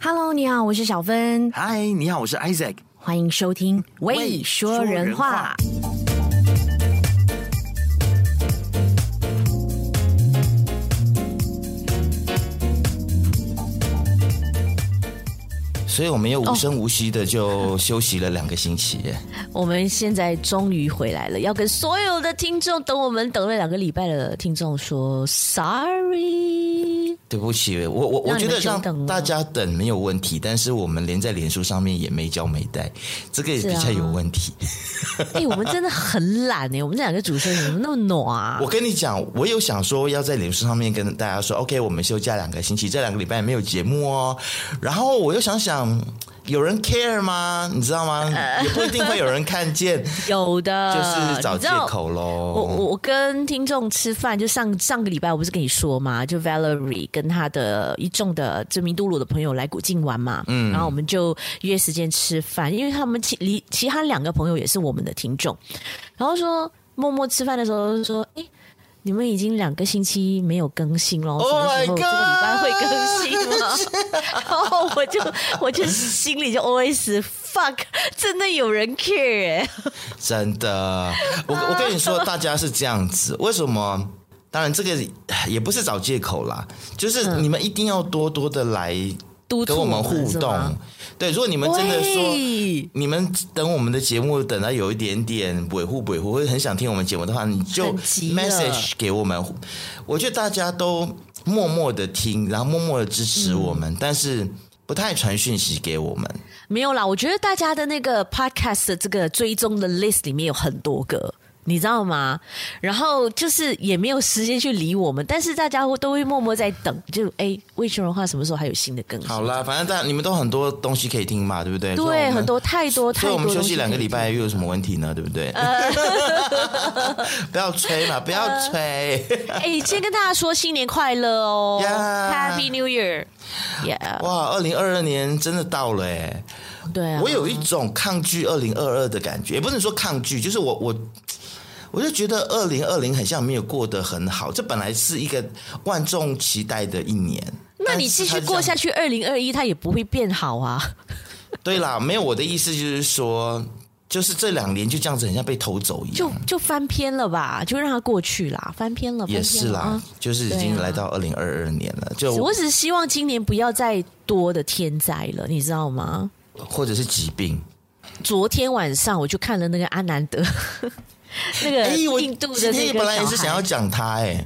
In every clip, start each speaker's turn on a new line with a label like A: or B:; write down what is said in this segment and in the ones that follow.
A: Hello，你好，我是小芬。
B: 嗨，你好，我是 Isaac。
A: 欢迎收听《喂说人话》。
B: 所以我们又无声无息的就休息了两个星期。
A: 我们现在终于回来了，要跟所有的听众，等我们等了两个礼拜的听众说 sorry。
B: 对不起，我我我觉得让大家等没有问题，但是我们连在脸书上面也没交没带，这个也比较有问题。
A: 哎、啊欸，我们真的很懒哎，我们这两个主持人怎么那么暖啊？
B: 我跟你讲，我有想说要在脸书上面跟大家说，OK，我们休假两个星期，这两个礼拜没有节目哦。然后我又想想。有人 care 吗？你知道吗？也不一定会有人看见。
A: 有的，
B: 就是找借口喽。
A: 我我跟听众吃饭，就上上个礼拜我不是跟你说嘛，就 Valerie 跟他的一众的知名度鲁的朋友来古晋玩嘛，嗯，然后我们就约时间吃饭，因为他们其离其他两个朋友也是我们的听众，然后说默默吃饭的时候说，哎。你们已经两个星期没有更新了，什么时候这个礼拜会更新吗？然后我就我就心里就 always fuck，真的有人 care 哎，
B: 真的，我我跟你说，大家是这样子，为什么？当然这个也不是找借口啦，就是你们一定要多多的来。跟我们互动，对，如果你们真的说，你们等我们的节目等到有一点点维护维护，或者很想听我们节目的话，你就 message 给我们。我觉得大家都默默的听，然后默默的支持我们，嗯、但是不太传讯息给我们。
A: 没有啦，我觉得大家的那个 podcast 的这个追踪的 list 里面有很多个。你知道吗？然后就是也没有时间去理我们，但是大家都会默默在等，就哎，喂说人话什么时候还有新的更新？
B: 好啦，反正大家你们都很多东西可以听嘛，对不对？
A: 对，很多太多太多。所以我们休息两个礼拜又有什么问题呢？对不对？呃、
B: 不要催嘛，不要催。
A: 哎、呃，先跟大家说新年快乐哦、yeah.，Happy New Year！Yeah.
B: 哇，二零二二年真的到了哎。
A: 对啊，
B: 我有一种抗拒二零二二的感觉，也不能说抗拒，就是我我。我就觉得二零二零很像没有过得很好，这本来是一个万众期待的一年。
A: 那你继续过下去，二零二一它也不会变好啊。
B: 对啦，没有我的意思就是说，就是这两年就这样子，很像被偷走一样，
A: 就就翻篇了吧，就让它过去啦，翻篇了。翻篇了
B: 也是啦，啊、就是已经来到二零二二年了。就
A: 我只是希望今年不要再多的天灾了，你知道吗？
B: 或者是疾病。
A: 昨天晚上我就看了那个阿南德。那个印度的那个，
B: 本来也是想要讲他哎，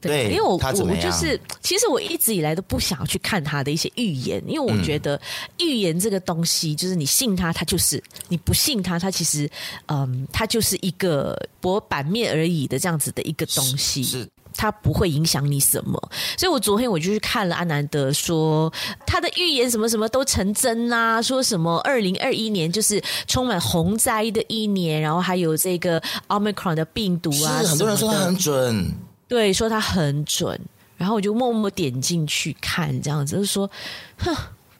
B: 对，
A: 因为我我就是，其实我一直以来都不想要去看他的一些预言，因为我觉得预言这个东西，就是你信他，他就是；你不信他，他其实，嗯，他就是一个博版面而已的这样子的一个东西。是。他不会影响你什么，所以我昨天我就去看了阿南德说他的预言什么什么都成真啊，说什么二零二一年就是充满洪灾的一年，然后还有这个 Omicron 的病毒啊，
B: 是很多人说他很准，
A: 对，说他很准，然后我就默默点进去看，这样子就是说，哼，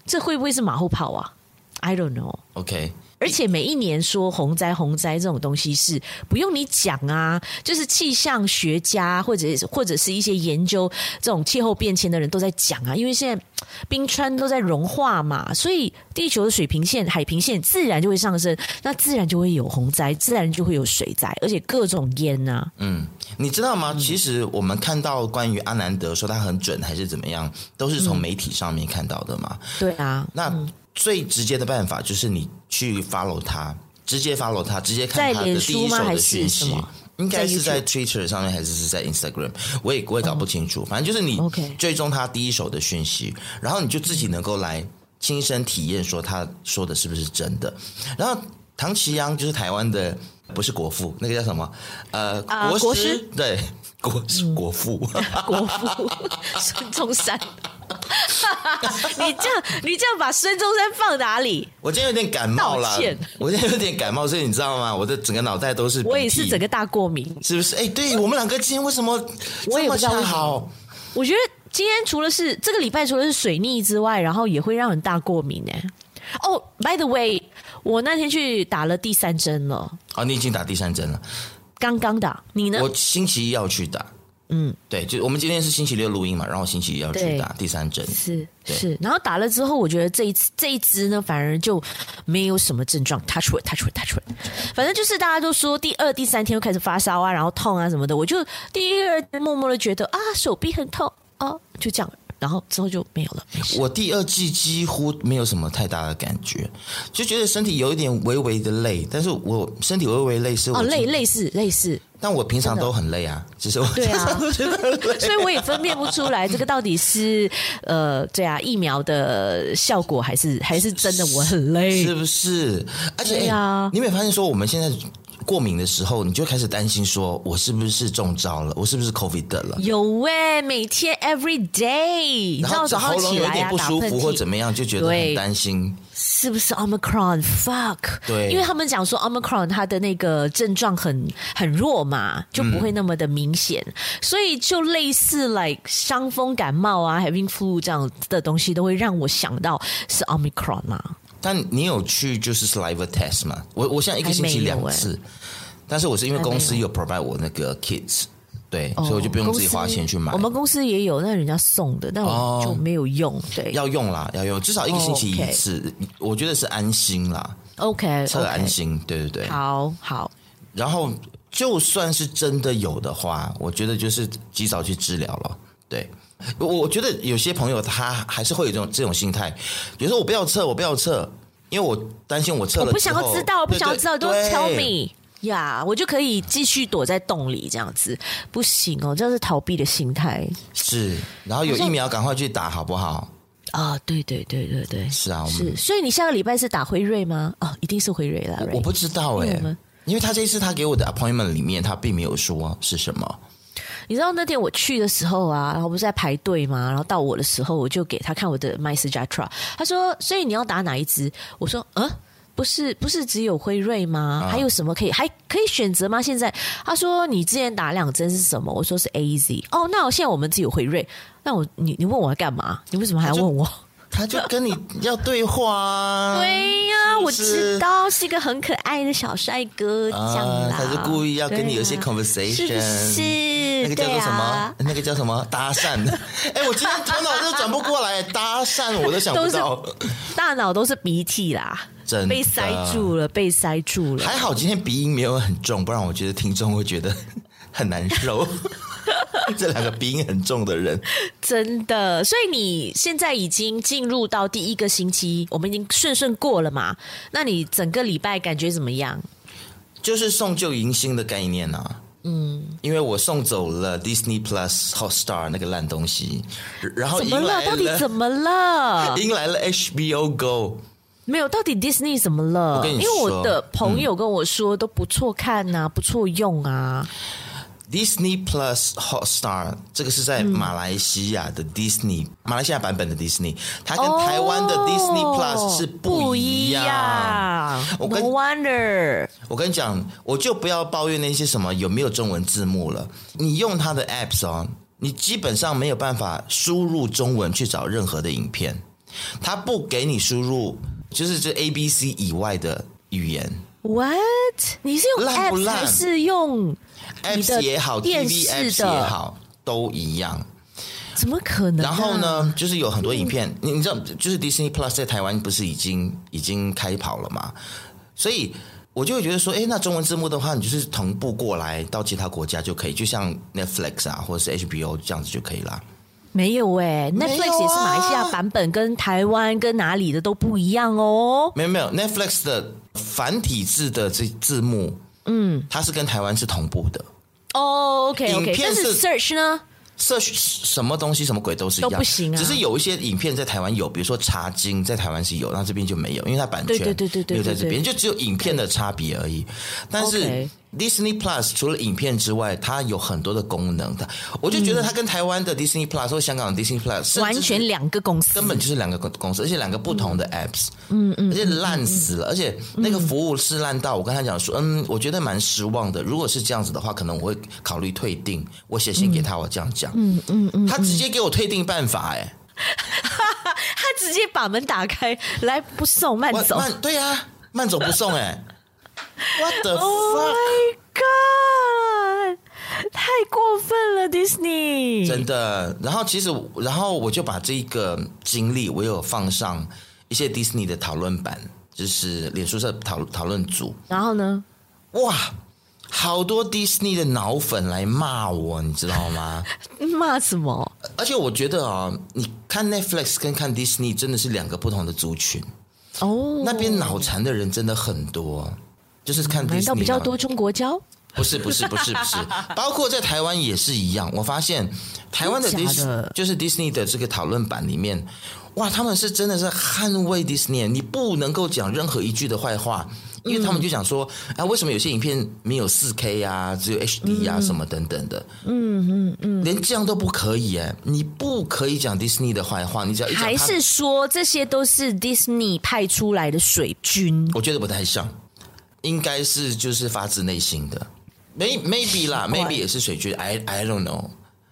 A: 这会不会是马后炮啊？I don't know。
B: OK。
A: 而且每一年说洪灾洪灾这种东西是不用你讲啊，就是气象学家或者或者是一些研究这种气候变迁的人都在讲啊，因为现在冰川都在融化嘛，所以地球的水平线、海平线自然就会上升，那自然就会有洪灾，自然就会有水灾，而且各种淹呐、啊。
B: 嗯，你知道吗？其实我们看到关于阿南德说他很准还是怎么样，都是从媒体上面看到的嘛。
A: 嗯、对啊，
B: 那。最直接的办法就是你去 follow 他，直接 follow 他，直接看他的第一手的讯息，应该是在 Twitter 上面还是是在 Instagram，我也我也搞不清楚，反正就是你追踪他第一手的讯息，然后你就自己能够来亲身体验说他说的是不是真的。然后唐綺阳就是台湾的，不是国父，那个叫什么？呃，国师，对，国国父，
A: 国父 孙中山。你这样，你这样把孙中山放哪里？
B: 我今天有点感冒了，我今天有点感冒，所以你知道吗？我的整个脑袋都是。
A: 我也是整个大过敏，
B: 是不是？哎、欸，对我们两个今天为什么这么恰好？
A: 我觉得今天除了是这个礼拜除了是水逆之外，然后也会让人大过敏呢。哦、oh，by the way，我那天去打了第三针了。
B: 哦，你已经打第三针了？
A: 刚刚打，你呢？
B: 我星期一要去打。嗯，对，就我们今天是星期六录音嘛，然后星期一要去打第三针，
A: 是是，然后打了之后，我觉得这一次这一支呢，反而就没有什么症状，touch wood，touch wood，touch wood，反正就是大家都说第二、第三天又开始发烧啊，然后痛啊什么的，我就第一二天默默的觉得啊，手臂很痛啊，就这样。然后之后就没有了。
B: 我第二季几乎没有什么太大的感觉，就觉得身体有一点微微的累，但是我身体微微累是我
A: 哦累类似类似，
B: 但我平常都很累啊，只是我
A: 对啊，所以我也分辨不出来这个到底是呃对啊疫苗的效果还是还是真的我很累，
B: 是不是？而且啊，你有没有发现说我们现在。过敏的时候，你就开始担心说，我是不是中招了？我是不是 COVID 了？
A: 有哎，每天 every day，
B: 然后喉咙有点不舒服或怎么样，就觉得很担心，
A: 是不是 Omicron？Fuck，
B: 对，
A: 因为他们讲说 Omicron 它的那个症状很很弱嘛，就不会那么的明显，嗯、所以就类似 like 伤风感冒啊，having flu 这样的东西，都会让我想到是 Omicron 嘛。
B: 但你有去就是 saliva test 吗？我我现在一个星期两次，欸、但是我是因为公司有 provide 我那个 kits，对，哦、所以我就不用自己花钱去买。
A: 我们公司也有，那人家送的，但我就没有用。哦、对，
B: 要用啦，要用，至少一个星期一次，哦 okay、我觉得是安心啦。
A: OK，
B: 测安心，okay, 对对对。
A: 好好。
B: 然后就算是真的有的话，我觉得就是及早去治疗了。对。我我觉得有些朋友他还是会有这种这种心态，比如说我不要测，我不要测，因为我担心我测了，
A: 我不想要知道，我不想要知道，都 tell me 呀，我就可以继续躲在洞里这样子，不行哦，这是逃避的心态。
B: 是，然后有疫苗赶快去打好不好？
A: 啊，对对对对对，
B: 是啊，我
A: 们是，所以你下个礼拜是打辉瑞吗？哦，一定是辉瑞啦，
B: 我不知道哎、欸，因为他这一次他给我的 appointment 里面他并没有说是什么。
A: 你知道那天我去的时候啊，然后不是在排队吗？然后到我的时候，我就给他看我的 MySejahtera。他说：“所以你要打哪一支？”我说：“嗯，不是，不是只有辉瑞吗？啊、还有什么可以还可以选择吗？”现在他说：“你之前打两针是什么？”我说：“是 AZ。”哦，那我现在我们只有辉瑞。那我你你问我要干嘛？你为什么还要问我？
B: 他就跟你要对话啊！
A: 对呀、啊，我知道是一个很可爱的小帅哥，这样啦。
B: 他是故意要跟你有些 conversation，、啊、是，是那个叫做什么？啊、那个叫什么？搭讪？哎，我今天头脑都转不过来，搭讪我都想不到，
A: 大脑都是鼻涕啦，真的被塞住了，被塞住了。
B: 还好今天鼻音没有很重，不然我觉得听众会觉得 很难受。这两个鼻音很重的人，
A: 真的。所以你现在已经进入到第一个星期，我们已经顺顺过了嘛？那你整个礼拜感觉怎么样？
B: 就是送旧迎新的概念啊。嗯，因为我送走了 Disney Plus Hotstar 那个烂东西，然后
A: 怎么了？到底怎么了？
B: 迎来了 HBO Go。
A: 没有，到底 Disney 怎么了？因为我的朋友跟我说都不错看呐、啊，嗯、不错用啊。
B: Disney Plus Hotstar 这个是在马来西亚的 Disney，、嗯、马来西亚版本的 Disney，它跟台湾的 Disney Plus 是不一样。我跟
A: No wonder，
B: 我跟你讲，我就不要抱怨那些什么有没有中文字幕了。你用它的 Apps 哦，你基本上没有办法输入中文去找任何的影片，它不给你输入，就是这 A B C 以外的语言。
A: What？你是用 Apps 还是用
B: ？Apps 也好，TV Apps 也好，都一样。
A: 怎么可能啊？
B: 然后呢，就是有很多影片，你你知道，就是 Disney Plus 在台湾不是已经已经开跑了嘛？所以我就会觉得说，哎，那中文字幕的话，你就是同步过来到其他国家就可以，就像 Netflix 啊，或者是 HBO 这样子就可以了。
A: 没有哎，Netflix 也是马来西亚版本，跟台湾跟哪里的都不一样哦。
B: 没有没有，Netflix 的繁体字的这字幕。嗯，它是跟台湾是同步的
A: 哦。OK OK，但是 search 呢
B: ？search 什么东西什么鬼都是一样，
A: 都不行啊。
B: 只是有一些影片在台湾有，比如说茶经在台湾是有，那这边就没有，因为它版权对对对有在这边，就只有影片的差别而已。但是。Disney Plus 除了影片之外，它有很多的功能的。我就觉得它跟台湾的 Disney Plus 或香港的 Disney Plus
A: 完全两个公司，
B: 根本就是两个公司，而且两个不同的 Apps。嗯嗯，而且烂死了，而且那个服务是烂到我跟他讲说，嗯，我觉得蛮失望的。如果是这样子的话，可能我会考虑退订。我写信给他，我这样讲。嗯嗯嗯，他直接给我退订办法，哎，
A: 他直接把门打开，来不送慢走。
B: 慢对呀，慢走不送，哎。What the fuck?
A: Oh my god！太过分了，Disney
B: 真的。然后其实，然后我就把这个经历，我有放上一些 Disney 的讨论版，就是脸书社讨讨论组。
A: 然后呢？
B: 哇，好多 Disney 的脑粉来骂我，你知道吗？
A: 骂什么？
B: 而且我觉得啊，你看 Netflix 跟看 Disney 真的是两个不同的族群哦。那边脑残的人真的很多，就是看 Disney
A: 难道比较多中国胶？
B: 不是不是不是不是，包括在台湾也是一样。我发现台湾的 Disney 就是 Disney 的这个讨论版里面，哇，他们是真的是捍卫 Disney，你不能够讲任何一句的坏话，因为他们就讲说、嗯、啊，为什么有些影片没有四 K 呀，只有 HD 啊、嗯、什么等等的，嗯嗯嗯，连这样都不可以哎，你不可以讲 Disney 的坏话，你只要
A: 还是说这些都是 Disney 派出来的水军？
B: 我觉得不太像，应该是就是发自内心的。Maybe, maybe 啦，maybe 也是水军，I I don't know。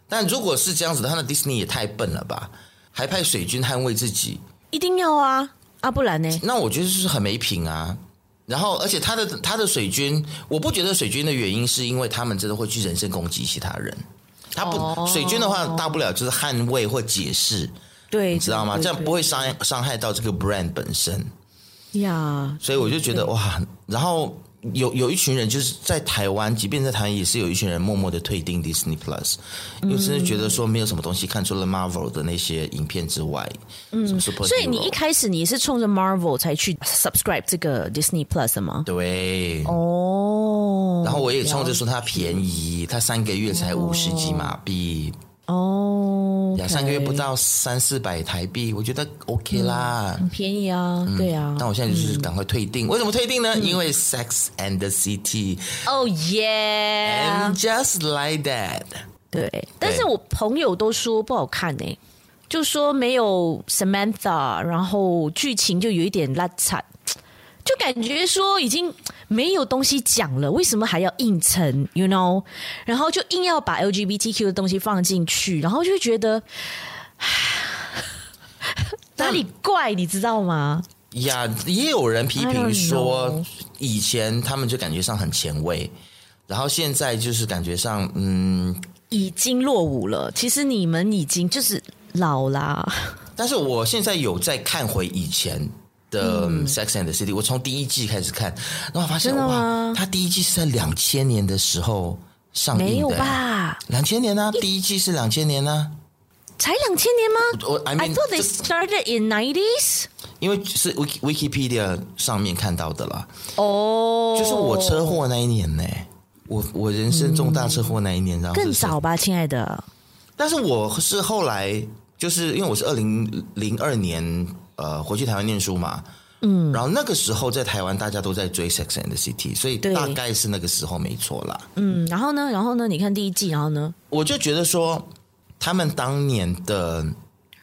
B: 但如果是这样子的，他的 Disney 也太笨了吧？还派水军捍卫自己？
A: 一定要啊，啊不然呢？
B: 那我觉得就是很没品啊。然后，而且他的他的水军，我不觉得水军的原因是因为他们真的会去人身攻击其他人。他不、oh. 水军的话，大不了就是捍卫或解释，
A: 对，
B: 你知道吗？这样不会伤伤害到这个 brand 本身。
A: 呀，
B: 所以我就觉得哇，然后。有有一群人就是在台湾，即便在台湾也是有一群人默默的退订 Disney Plus，因为真的觉得说没有什么东西看，除了 Marvel 的那些影片之外，
A: 嗯，所以你一开始你是冲着 Marvel 才去 subscribe 这个 Disney Plus 的
B: 吗？
A: 对，哦，
B: 然后我也冲着说它便宜，它三个月才五十几马币。
A: 哦，两、
B: okay、三个月不到三四百台币，我觉得 OK 啦，
A: 嗯、很便宜啊，嗯、对啊。
B: 但我现在就是赶快退订，嗯、为什么退订呢？嗯、因为 Sex and the City。
A: Oh yeah，and
B: just like that。
A: 对，但是我朋友都说不好看呢、欸，就说没有 Samantha，然后剧情就有一点烂惨。就感觉说已经没有东西讲了，为什么还要硬撑？You know，然后就硬要把 LGBTQ 的东西放进去，然后就觉得哪里怪，你知道吗？
B: 呀，也有人批评说，以前他们就感觉上很前卫，然后现在就是感觉上嗯，
A: 已经落伍了。其实你们已经就是老啦。
B: 但是我现在有在看回以前。的 Sex and the City，我从第一季开始看，然后发现哇，他第一季是在两千年的时候上映的，没有吧？两千年呢、啊？第一季是两千年呢、啊？
A: 才两千年吗？
B: 我 I mean
A: I thought they started in nineties，
B: 因为是 Wiki Wikipedia 上面看到的啦。
A: 哦、oh，
B: 就是我车祸那一年呢，我我人生重大车祸那一年，然后
A: 更早吧，亲爱的。
B: 但是我是后来，就是因为我是二零零二年。呃，回去台湾念书嘛，嗯，然后那个时候在台湾大家都在追《Sex and the City》，所以大概是那个时候没错啦。
A: 嗯，然后呢，然后呢，你看第一季，然后呢，
B: 我就觉得说他们当年的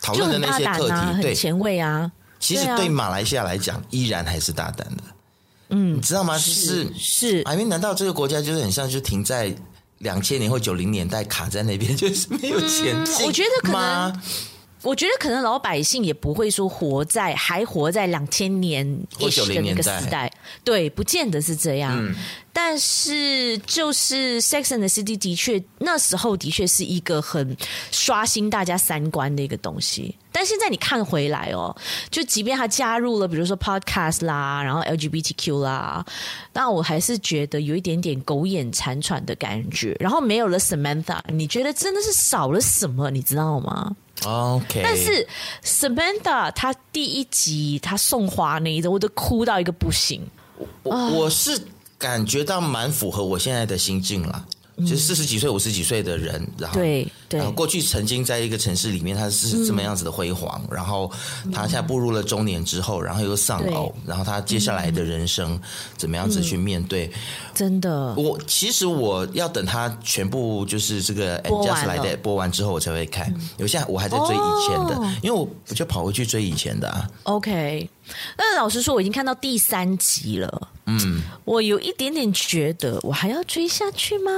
B: 讨论的那些课题，
A: 啊、
B: 对，
A: 很前卫啊，
B: 其实对马来西亚来讲，依然还是大胆的。嗯，你知道吗？是
A: 是，
B: 哎，难道这个国家就是很像就停在两千年或九零年代卡在那边，就是没有前进、嗯？
A: 我觉得可能。我觉得可能老百姓也不会说活在还活在两千年一的那个时代，对，不见得是这样。嗯、但是就是 Sex and the City 的确那时候的确是一个很刷新大家三观的一个东西。但现在你看回来哦，就即便他加入了比如说 Podcast 啦，然后 LGBTQ 啦，那我还是觉得有一点点苟延残喘的感觉。然后没有了 Samantha，你觉得真的是少了什么？你知道吗
B: ？OK，
A: 但是 Samantha 她第一集她送花那一种，我都哭到一个不行。
B: 我我是感觉到蛮符合我现在的心境啦。就是四十几岁、五十几岁的人，然后
A: 对对，然后
B: 过去曾经在一个城市里面，他是这么样子的辉煌，嗯，然后他现在步入了中年之后，然后又丧偶，然后他接下来的人生怎么样子去面对？嗯、
A: 真的，
B: 我其实我要等他全部就是这个 Just Like That 播完之后，我才会看。有些我还在追以前的，哦，因为我我就跑回去追以前的啊。
A: OK。那老实说，我已经看到第三集了。嗯，我有一点点觉得，我还要追下去吗？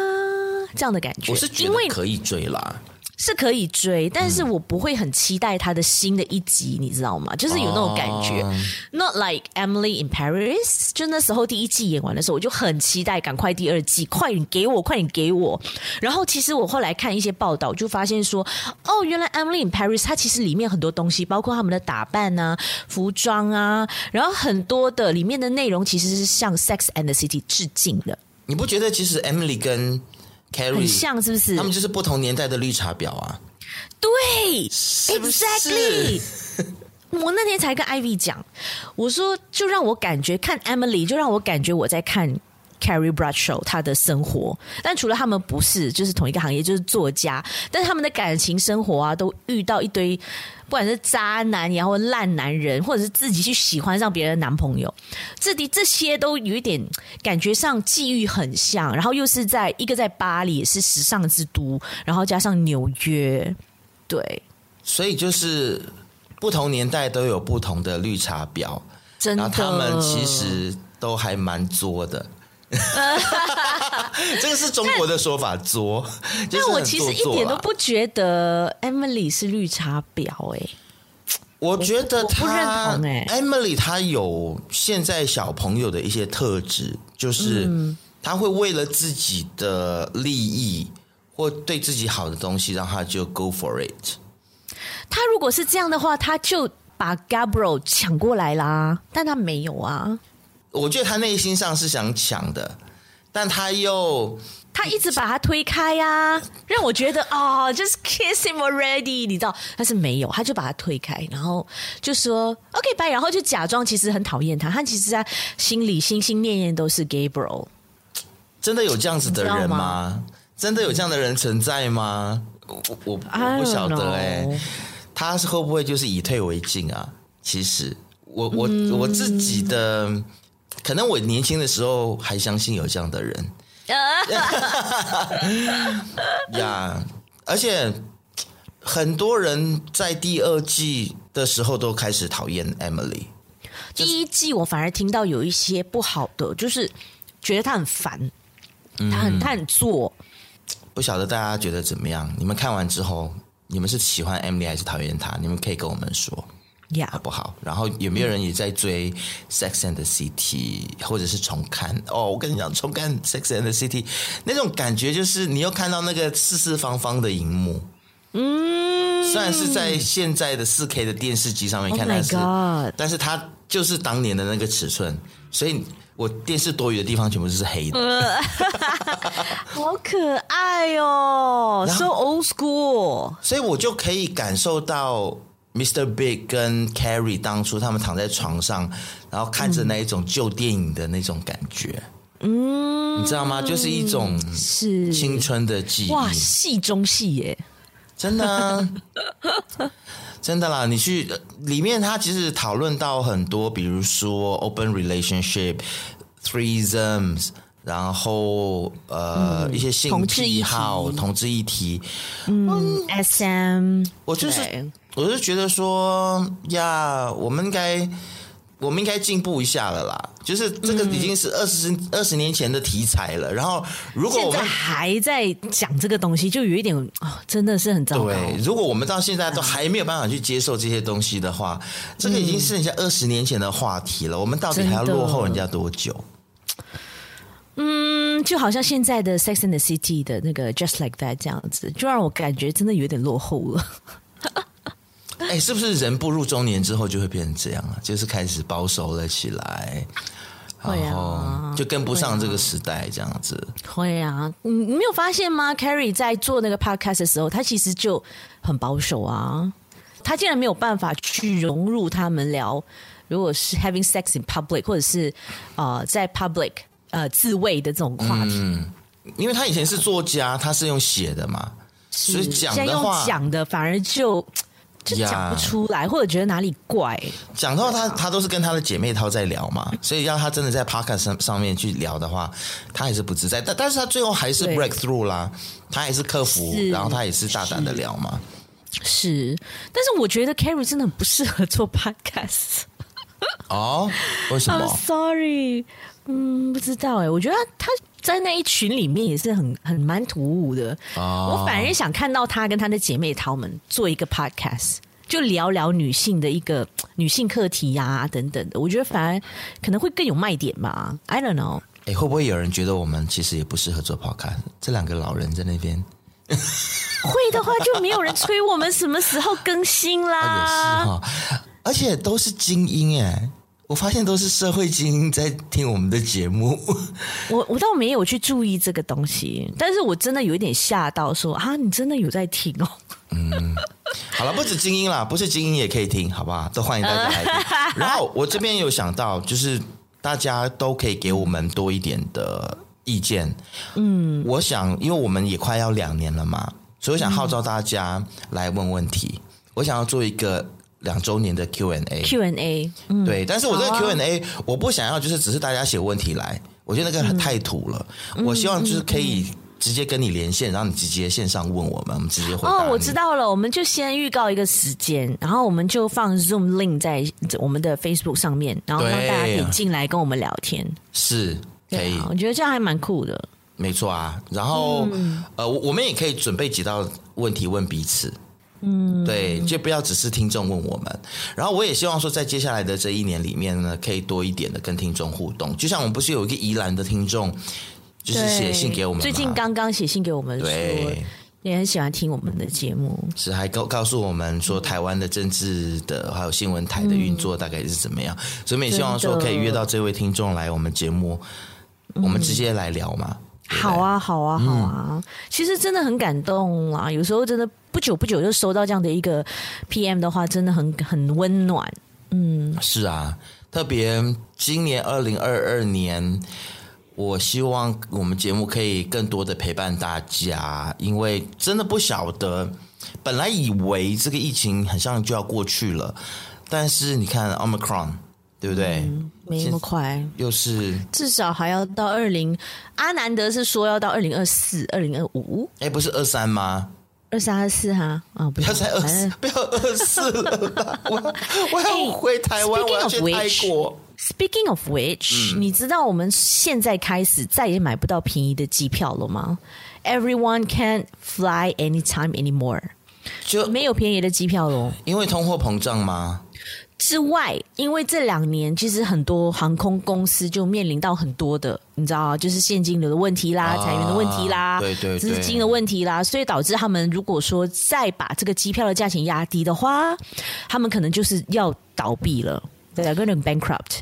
A: 这样的感觉，
B: 我是觉得可以追啦。
A: 是可以追，但是我不会很期待他的新的一集，你知道吗？就是有那种感觉。Oh. Not like Emily in Paris，就那时候第一季演完的时候，我就很期待，赶快第二季，快点给我，快点给我。然后其实我后来看一些报道，就发现说，哦，原来 Emily in Paris 它其实里面很多东西，包括他们的打扮啊、服装啊，然后很多的里面的内容其实是向 Sex and the City 致敬的。
B: 你不觉得其实 Emily 跟 Carrie
A: 很像是不是？
B: 他们就是不同年代的绿茶婊啊！
A: 对
B: 是不是
A: ，Exactly。我那天才跟 Ivy 讲，我说就让我感觉看 Emily，就让我感觉我在看。Carrie Bradshaw 他的生活，但除了他们不是就是同一个行业，就是作家，但是他们的感情生活啊，都遇到一堆不管是渣男然后，烂男人，或者是自己去喜欢上别人的男朋友，这的这些都有一点感觉上际遇很像，然后又是在一个在巴黎也是时尚之都，然后加上纽约，对，
B: 所以就是不同年代都有不同的绿茶婊，
A: 真的，
B: 然后他们其实都还蛮作的。这个是中国的说法，作。
A: 但我其实一点都不觉得 Emily 是绿茶婊哎、欸，
B: 我觉得他
A: 不认同哎、欸。
B: Emily 她有现在小朋友的一些特质，就是她会为了自己的利益或对自己好的东西，让她就 go for it。
A: 他如果是这样的话，他就把 Gabriel 抢过来啦，但他没有啊。
B: 我觉得他内心上是想抢的，但他又
A: 他一直把他推开呀、啊，让我觉得哦，just kiss him already，你知道，但是没有，他就把他推开，然后就说 OK bye，然后就假装其实很讨厌他，他其实在心里心心念念都是 Gabriel。
B: 真的有这样子的人吗？吗真的有这样的人存在吗？我我我不晓得哎、欸，他是会不会就是以退为进啊？其实我我、嗯、我自己的。可能我年轻的时候还相信有这样的人，呀，yeah, 而且很多人在第二季的时候都开始讨厌 Emily。
A: 第一季我反而听到有一些不好的，就是觉得他很烦，他很他很作。
B: 不晓得大家觉得怎么样？你们看完之后，你们是喜欢 Emily 还是讨厌她？你们可以跟我
A: 们
B: 说。不好？然后有没有人也在追《Sex and the City》或者是重看？哦，我跟你讲，重看《Sex and the City》那种感觉，就是你又看到那个四四方方的荧幕。嗯，虽然是在现在的四 K 的电视机上面看，但是，oh、但是它就是当年的那个尺寸，所以我电视多余的地方全部都是黑的。
A: 好可爱哦，so old school，
B: 所以我就可以感受到。Mr. Big 跟 Carrie 当初他们躺在床上，然后看着那一种旧电影的那种感觉，嗯，你知道吗？就是一种是青春的记忆。
A: 哇，戏中戏耶，
B: 真的啊，真的啦！你去里面，他其实讨论到很多，比如说 open relationship、threesomes，然后呃、嗯、一些性癖好、同志议题，
A: 嗯，SM，
B: 我就是。我就觉得说呀，我们应该，我们应该进步一下了啦。就是这个已经是二十二十年前的题材了。然后，如果我们
A: 还在讲这个东西，就有一点啊、哦，真的是很糟糕。
B: 对，如果我们到现在都还没有办法去接受这些东西的话，这个已经是人家二十年前的话题了。我们到底还要落后人家多久？
A: 嗯，就好像现在的《Sex and the City》的那个《Just Like That》这样子，就让我感觉真的有点落后了。
B: 哎、欸，是不是人步入中年之后就会变成这样啊？就是开始保守了起来，然后就跟不上这个时代这样子。
A: 会啊，你你没有发现吗？Carrie 在做那个 podcast 的时候，他其实就很保守啊。他竟然没有办法去融入他们聊，如果是 having sex in public，或者是呃在 public 呃自慰的这种话题。
B: 嗯，因为他以前是作家，他是用写的嘛，所以讲的话
A: 讲的反而就。就讲不出来，或者觉得哪里怪。
B: 讲到他，他都是跟他的姐妹淘在聊嘛，所以要他真的在 podcast 上上面去聊的话，他还是不自在。但但是他最后还是 break through 啦，他还是克服，然后他也是大胆的聊嘛。
A: 是，是，但是我觉得 Carrie 真的很不适合做 podcast。
B: 哦，为什
A: 么 sorry，嗯，不知道哎，我觉得他。在那一群里面也是很很蛮突兀的。哦、我反而想看到他跟他的姐妹淘们做一个 podcast，就聊聊女性的一个女性课题呀、啊、等等的。我觉得反而可能会更有卖点吧。I don't know。
B: 哎，会不会有人觉得我们其实也不适合做 podcast？这两个老人在那边。
A: 会的话，就没有人催我们什么时候更新啦。啊、也是哈，
B: 而且都是精英哎。我发现都是社会精英在听我们的节目。
A: 我我倒没有去注意这个东西，但是我真的有一点吓到说，说啊，你真的有在听哦。
B: 嗯，好了，不止精英啦，不是精英也可以听，好不好？都欢迎大家来听。然后我这边有想到，就是大家都可以给我们多一点的意见。嗯，我想，因为我们也快要两年了嘛，所以我想号召大家来问问题。嗯、我想要做一个。两周年的
A: Q&A，Q&A，
B: 对，但是我这个 Q&A，我不想要就是只是大家写问题来，我觉得那个太土了。嗯、我希望就是可以直接跟你连线，然后你直接线上问我们，我们直接回答。
A: 哦，我知道了，我们就先预告一个时间，然后我们就放 Zoom link 在我们的 Facebook 上面，然后让大家可以进来跟我们聊天。
B: 是，可以，
A: 我觉得这样还蛮酷的。
B: 没错啊，然后、嗯、呃，我们也可以准备几道问题问彼此。嗯，对，就不要只是听众问我们，然后我也希望说，在接下来的这一年里面呢，可以多一点的跟听众互动。就像我们不是有一个宜兰的听众，就是写信给我们，
A: 最近刚刚写信给我们说，对，也很喜欢听我们的节目，
B: 是还告告诉我们说，台湾的政治的还有新闻台的运作大概是怎么样，嗯、所以我们也希望说可以约到这位听众来我们节目，我们直接来聊嘛。
A: 好啊，好啊，好啊！嗯、其实真的很感动啊，有时候真的不久不久就收到这样的一个 PM 的话，真的很很温暖。嗯，
B: 是啊，特别今年二零二二年，我希望我们节目可以更多的陪伴大家，因为真的不晓得，本来以为这个疫情很像就要过去了，但是你看 Omicron。对不对？嗯、
A: 没那么快，
B: 又是
A: 至少还要到二零。阿南德是说要到二零二四、二零二五。
B: 哎，不是二三吗？
A: 二三二四哈？啊，不要
B: 再二四，不要二四了吧？我我要回台湾，我要去泰国。
A: Speaking of which，、嗯、你知道我们现在开始再也买不到便宜的机票了吗？Everyone can't fly anytime anymore，就没有便宜的机票了。
B: 因为通货膨胀吗？
A: 之外，因为这两年其实很多航空公司就面临到很多的，你知道啊，就是现金流的问题啦、裁员的问题啦、
B: 对对
A: 资金的问题啦，所以导致他们如果说再把这个机票的价钱压低的话，他们可能就是要倒闭了，对，可能 bankrupt。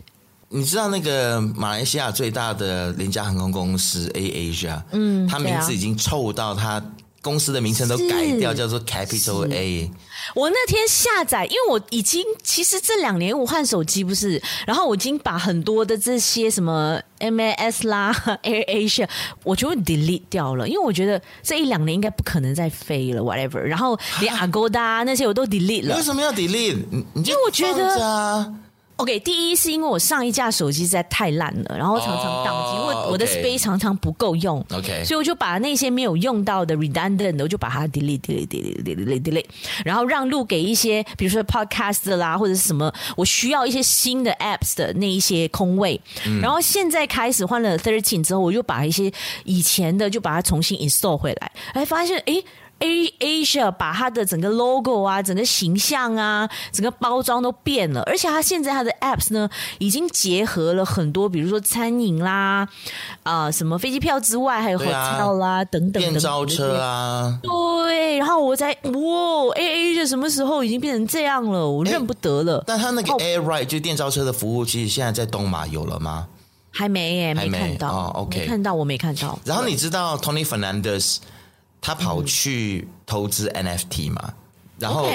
B: 你知道那个马来西亚最大的廉价航空公司 AirAsia，嗯，他名字已经臭到他。公司的名称都改掉，叫做 Capital A。
A: 我那天下载，因为我已经其实这两年我换手机不是，然后我已经把很多的这些什么 MAS 啦、AirAsia，我就会 delete 掉了，因为我觉得这一两年应该不可能再飞了，whatever。然后连 Agoda 那些我都 delete 了。
B: 为什么要 delete？
A: 因为我觉得。OK，第一是因为我上一架手机实在太烂了，然后常常宕机，oh, 我的 space 常常不够用。
B: OK，
A: 所以我就把那些没有用到的 redundant 的，我就把它 delete delete delete delete delete，然后让路给一些，比如说 podcast 啦，或者是什么我需要一些新的 apps 的那一些空位。嗯、然后现在开始换了 thirteen 之后，我就把一些以前的就把它重新 install 回来，哎，发现哎。诶 AirAsia 把它的整个 logo 啊，整个形象啊，整个包装都变了，而且它现在它的 apps 呢，已经结合了很多，比如说餐饮啦，啊、呃，什么飞机票之外，还有 hotel 啦，啊、等等的。电
B: 召车啊。
A: 对，然后我在哇，AirAsia 什么时候已经变成这样了？我认不得了。
B: 但他那个 Air Ride 就电召车的服务，其实现在在东马有了吗？
A: 还没耶，没看到。
B: 哦，OK，
A: 没看到，我没看到。
B: 然后你知道 Tony Fernandez？他跑去投资 NFT 嘛，嗯、然后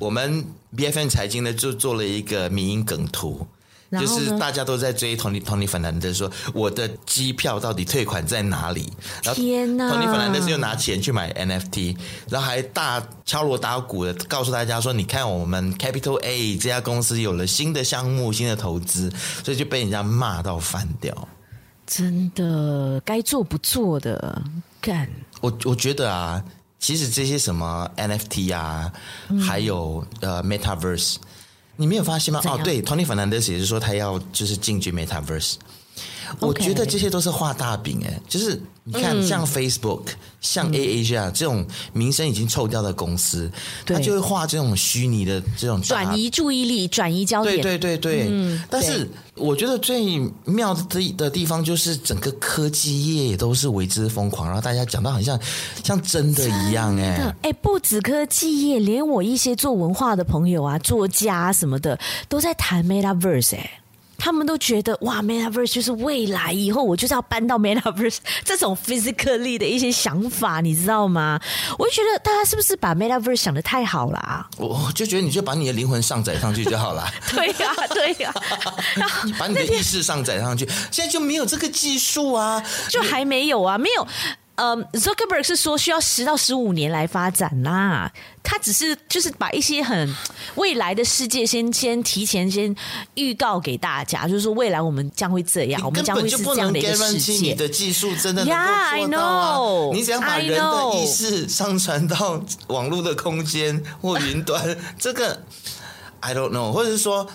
B: 我们 B F N 财经呢就做了一个迷因梗图，就是大家都在追 Tony Tony Fernandez 说我的机票到底退款在哪里？
A: 天哪
B: ！Tony Fernandez 又拿钱去买 NFT，然后还大敲锣打鼓的告诉大家说：“你看我们 Capital A 这家公司有了新的项目、新的投资，所以就被人家骂到翻掉。”
A: 真的该做不做的干。
B: 我我觉得啊，其实这些什么 NFT 啊，嗯、还有呃 Metaverse，你没有发现吗？哦，对，Tony Fernandez 也是说他要就是进军 Metaverse。我觉得这些都是画大饼哎，就是你看，像 Facebook、嗯、像 AAsia 这种名声已经臭掉的公司，他就会画这种虚拟的这种
A: 转移注意力、转移焦点。
B: 对对对对。嗯，但是我觉得最妙的的地方就是整个科技业也都是为之疯狂，然后大家讲到好像像真的一样哎
A: 哎，不止科技业，连我一些做文化的朋友啊、作家什么的都在谈 Metaverse 哎。他们都觉得哇，Metaverse 就是未来，以后我就是要搬到 Metaverse 这种 physically 的一些想法，你知道吗？我就觉得大家是不是把 Metaverse 想的太好了啊？
B: 我就觉得你就把你的灵魂上载上去就好了。
A: 对呀、啊，对呀、
B: 啊，把你的意识上载上去。现在就没有这个技术啊，
A: 就还没有啊，没有。呃、um,，Zuckerberg 是说需要十到十五年来发展啦。他只是就是把一些很未来的世界先先提前先预告给大家，就是说未来我们将会这样，我们将会是这样的一个世界。
B: 你的技术真的能够做到吗？Yeah, I know, 你只要把人的意识上传到网络的空间或云端，这个 I don't know，或者是说。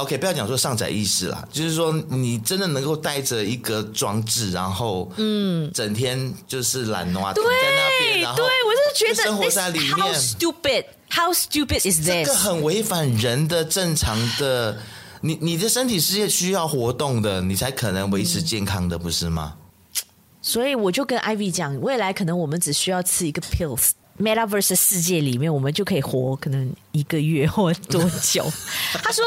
B: OK，不要讲说上载意识啦，就是说你真的能够带着一个装置，然后嗯，整天就是懒惰在那边，对，
A: 我是觉得
B: 生活在里面。
A: How stupid? How stupid is this?
B: 这个很违反人的正常的，你你的身体是需要活动的，你才可能维持健康的，不是吗？
A: 所以我就跟 Ivy 讲，未来可能我们只需要吃一个 pills。Metaverse 世界里面，我们就可以活可能一个月或多久？他说：“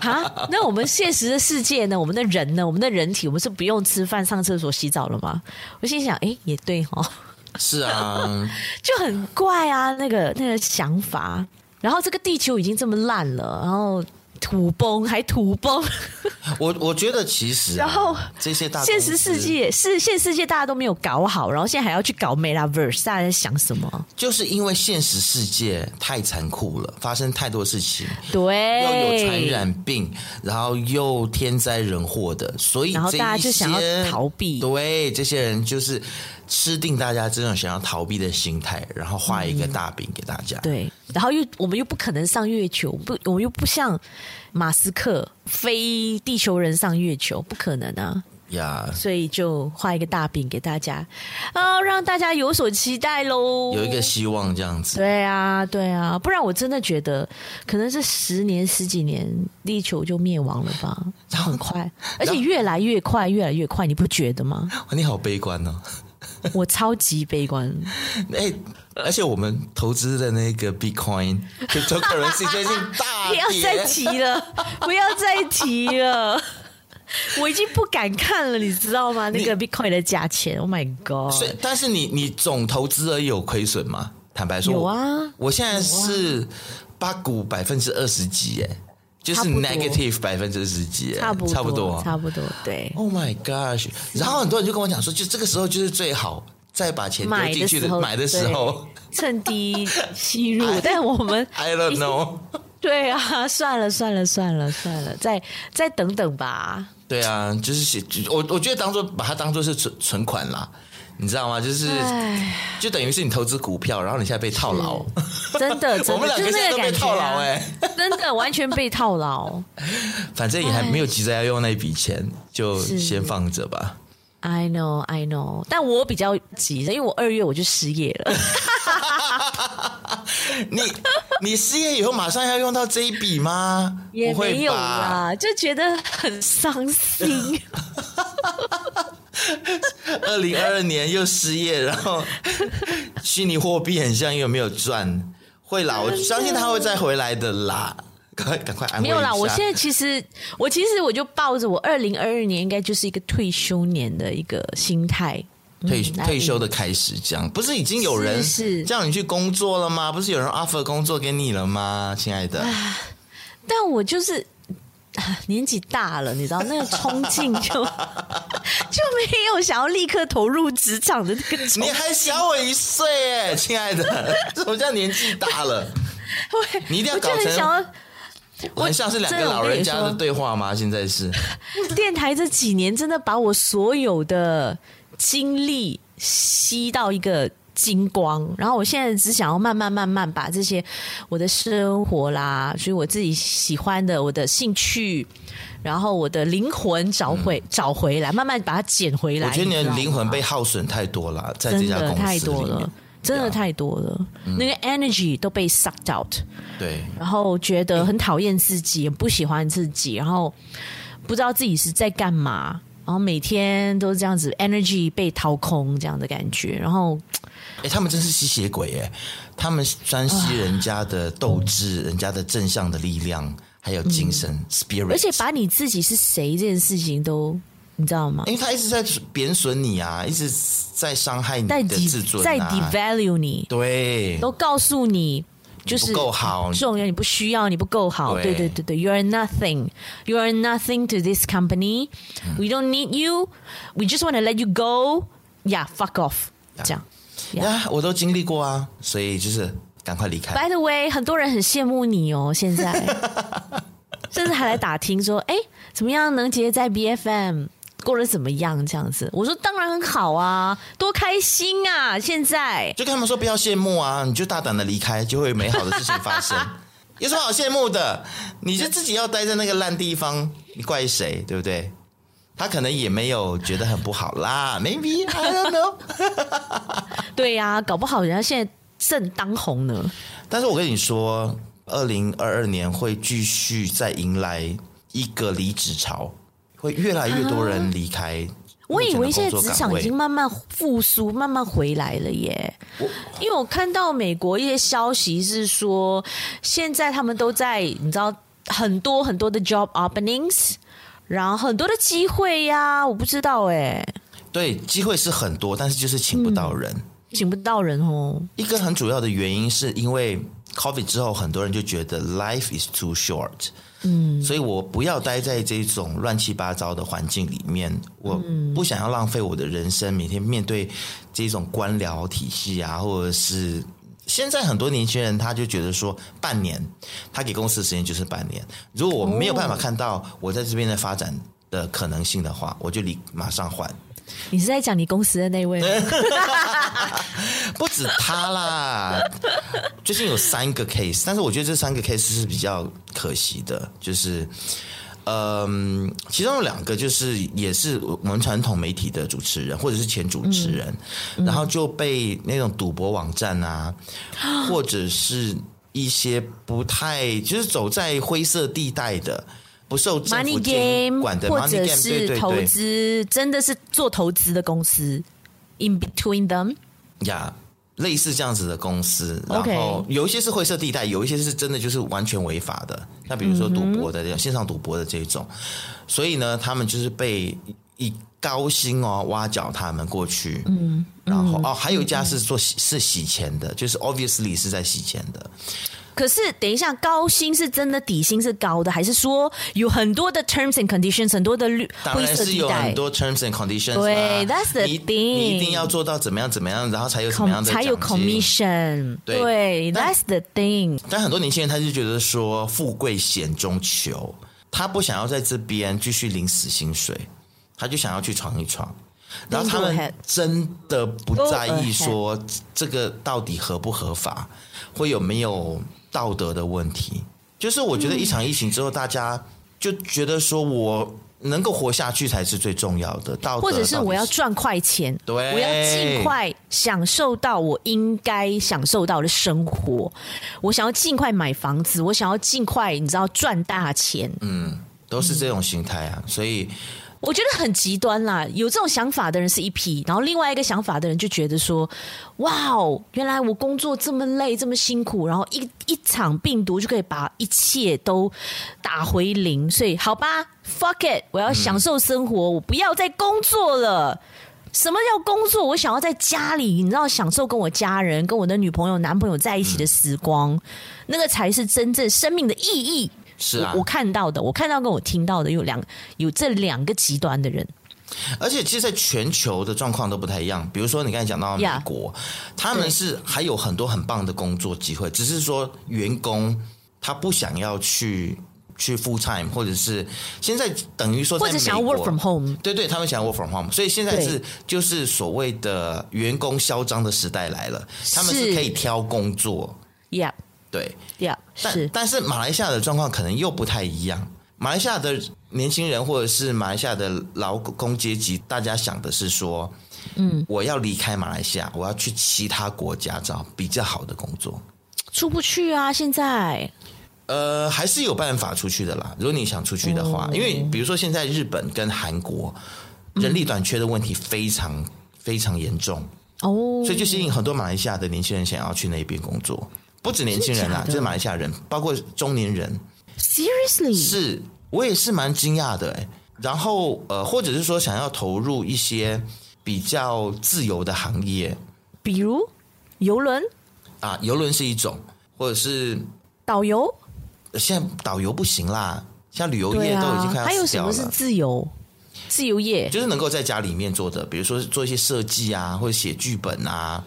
A: 啊，那我们现实的世界呢？我们的人呢？我们的人体，我们是不用吃饭、上厕所、洗澡了吗？”我心想：“哎，也对哦。”
B: 是啊，
A: 就很怪啊，那个那个想法。然后这个地球已经这么烂了，然后。土崩 还土崩，
B: 我我觉得其实、啊，
A: 然后
B: 这些大
A: 现实世界是现实世界大家都没有搞好，然后现在还要去搞 Metaverse，大家在想什么？
B: 就是因为现实世界太残酷了，发生太多事情，
A: 对，
B: 又有传染病，然后又天灾人祸的，所以
A: 然后大家就想要逃避，
B: 对，这些人就是。吃定大家这种想要逃避的心态，然后画一个大饼给大家。
A: 嗯、对，然后又我们又不可能上月球，不，我们又不像马斯克非地球人上月球，不可能啊。
B: 呀，Yeah.
A: 所以就画一个大饼给大家，啊，让大家有所期待喽，
B: 有一个希望这样子。
A: 对啊，对啊，不然我真的觉得可能是十年、十几年，地球就灭亡了吧，很快，而且越来越快，越来越快，你不觉得吗？
B: 你好悲观哦。
A: 我超级悲观，
B: 哎，而且我们投资的那个 Bitcoin，就可能是最近大跌。
A: 不要再提了，不要再提了，我已经不敢看了，你知道吗？那个 Bitcoin 的价钱，Oh my God！
B: 所以但是你你总投资额有亏损吗？坦白说，
A: 有啊，
B: 我现在是八股百分之二十几，哎。就是 negative 百分之二十几，差不多，差不多，
A: 差不多，对。
B: Oh my gosh！然后很多人就跟我讲说，就这个时候就是最好再把钱丢进去的，买的时候，
A: 趁低吸入。但我们
B: I don't know。
A: 对啊，算了算了算了算了，再再等等吧。
B: 对啊，就是我我觉得当做把它当做是存存款啦。你知道吗？就是，就等于是你投资股票，然后你现在被套牢，
A: 真的，真的，
B: 我们两个现在都被套牢哎，
A: 真的完全被套牢。
B: 反正也还没有急着要用那笔钱，就先放着吧。
A: I know, I know，但我比较急，因为我二月我就失业了。
B: 你你失业以后马上要用到这一笔吗？
A: 也没有啦，就觉得很伤心。
B: 二零二二年又失业，然后虚拟货币很像又没有赚，会啦，我相信他会再回来的啦，赶快赶快安慰。
A: 没有啦，我现在其实我其实我就抱着我二零二二年应该就是一个退休年的一个心态，
B: 退、嗯、退休的开始，这样不是已经有人是叫你去工作了吗？不是有人 offer 工作给你了吗，亲爱的？
A: 但我就是。年纪大了，你知道那个冲劲就 就没有想要立刻投入职场的那个冲。
B: 你还小我一岁哎，亲爱的，什么叫年纪大了？你一定要搞成，我很像是两个老人家的对话吗？现在是
A: 电台这几年真的把我所有的精力吸到一个精光。然后我现在只想要慢慢慢慢把这些我的生活啦，所以我自己喜欢的，我的兴趣，然后我的灵魂找回、嗯、找回来，慢慢把它捡回来。
B: 我觉得你的灵魂被耗损太多了，在这家公司
A: 太多了，真的太多了，嗯、那个 energy 都被 sucked out。
B: 对，
A: 然后觉得很讨厌自己，不喜欢自己，然后不知道自己是在干嘛。然后每天都是这样子，energy 被掏空这样的感觉。然后，
B: 哎，他们真是吸血鬼哎！他们专吸人家的斗志、啊、人家的正向的力量，还有精神、嗯、spirit，
A: 而且把你自己是谁这件事情都你知道吗？
B: 因为他一直在贬损你啊，一直在伤害你的自尊、啊，
A: 在 devalue 你，
B: 对，
A: 都告诉你。就是
B: 不够好，
A: 重要，你不需要，你不够好。对对对对，You are nothing. You are nothing to this company. We don't need you. We just want to let you go. Yeah, fuck off. 这样
B: 呀，我都经历过啊，所以就是赶快离开。
A: By the way，很多人很羡慕你哦，现在甚至还来打听说，哎，怎么样能结在 BFM？过得怎么样？这样子，我说当然很好啊，多开心啊！现在
B: 就跟他们说不要羡慕啊，你就大胆的离开，就会有美好的事情发生。有什么好羡慕的？你就自己要待在那个烂地方，你怪谁？对不对？他可能也没有觉得很不好啦，maybe I don't know。
A: 对呀、啊，搞不好人家现在正当红呢。
B: 但是我跟你说，二零二二年会继续再迎来一个离职潮。会越来越多人离开。
A: 我以为现在职场已经慢慢复苏，慢慢回来了耶。因为我看到美国一些消息是说，现在他们都在，你知道，很多很多的 job openings，然后很多的机会呀。我不知道哎。
B: 对，机会是很多，但是就是请不到人，嗯、
A: 请不到人哦。
B: 一个很主要的原因是因为 COVID 之后，很多人就觉得 life is too short。嗯，所以我不要待在这种乱七八糟的环境里面。我不想要浪费我的人生，每天面对这种官僚体系啊，或者是现在很多年轻人他就觉得说，半年他给公司的时间就是半年。如果我没有办法看到我在这边的发展的可能性的话，我就立马上换。
A: 你是在讲你公司的那位吗？
B: 不止他啦，最近有三个 case，但是我觉得这三个 case 是比较可惜的，就是，嗯、呃，其中有两个就是也是我们传统媒体的主持人或者是前主持人，嗯、然后就被那种赌博网站啊，嗯、或者是一些不太就是走在灰色地带的。不受政府监管的
A: money game，或者是投资，真的是做投资的公司，in between them，
B: 呀，yeah, 类似这样子的公司，然后有一些是灰色地带，有一些是真的就是完全违法的，那比如说赌博的、线上赌博的这种，所以呢，他们就是被以高薪哦挖角他们过去，嗯，然后哦，还有一家是做是洗钱的，就是 obviously 是在洗钱的。
A: 可是，等一下，高薪是真的底薪是高的，还是说有很多的 terms and conditions，很多的绿灰色地带？当然是有很
B: 多 terms and conditions。
A: 对，that's the thing。
B: 你一定要做到怎么样怎么样，然后才有怎么样的才有
A: commission。对，that's the thing。
B: 但很多年轻人他就觉得说，富贵险中求，他不想要在这边继续领死薪水，他就想要去闯一闯。然后他们真的不在意说这个到底合不合法，会有没有。道德的问题，就是我觉得一场疫情之后，大家就觉得说我能够活下去才是最重要的。道德，或
A: 者是我要赚快钱，
B: 对，
A: 我要尽快享受到我应该享受到的生活。我想要尽快买房子，我想要尽快，你知道赚大钱。
B: 嗯，都是这种心态啊，所以。
A: 我觉得很极端啦，有这种想法的人是一批，然后另外一个想法的人就觉得说，哇哦，原来我工作这么累，这么辛苦，然后一一场病毒就可以把一切都打回零，所以好吧，fuck it，我要享受生活，我不要再工作了。什么叫工作？我想要在家里，你知道，享受跟我家人、跟我的女朋友、男朋友在一起的时光，那个才是真正生命的意义。
B: 是啊，
A: 我，我看到的，我看到跟我听到的有两有这两个极端的人，
B: 而且其实，在全球的状况都不太一样。比如说，你刚才讲到美国.他们是还有很多很棒的工作机会，只是说员工他不想要去去 full time，或者是现在等于说在
A: 或者想要 work from home，
B: 对对，他们想要 work from home，所以现在是就是所谓的员工嚣张的时代来了，他们是可以挑工作
A: ，Yeah，
B: 对
A: ，Yeah，
B: 但
A: 是，
B: 但是马来西亚的状况可能又不太一样，马来西亚的年轻人或者是马来西亚的劳工阶级，大家想的是说，嗯，我要离开马来西亚，我要去其他国家找比较好的工作，
A: 出不去啊，现在。
B: 呃，还是有办法出去的啦。如果你想出去的话，因为比如说现在日本跟韩国人力短缺的问题非常非常严重。哦，所以就吸引很多马来西亚的年轻人想要去那边工作。不止年轻人啊，就是马来西亚人，包括中年人。
A: Seriously，
B: 是我也是蛮惊讶的哎。然后呃，或者是说想要投入一些比较自由的行业，
A: 比如游轮
B: 啊，游轮是一种，或者是
A: 导游。
B: 现在导游不行啦，像旅游业都已经快要。
A: 还有什么是自由？自由业
B: 就是能够在家里面做的，比如说做一些设计啊，或者写剧本啊，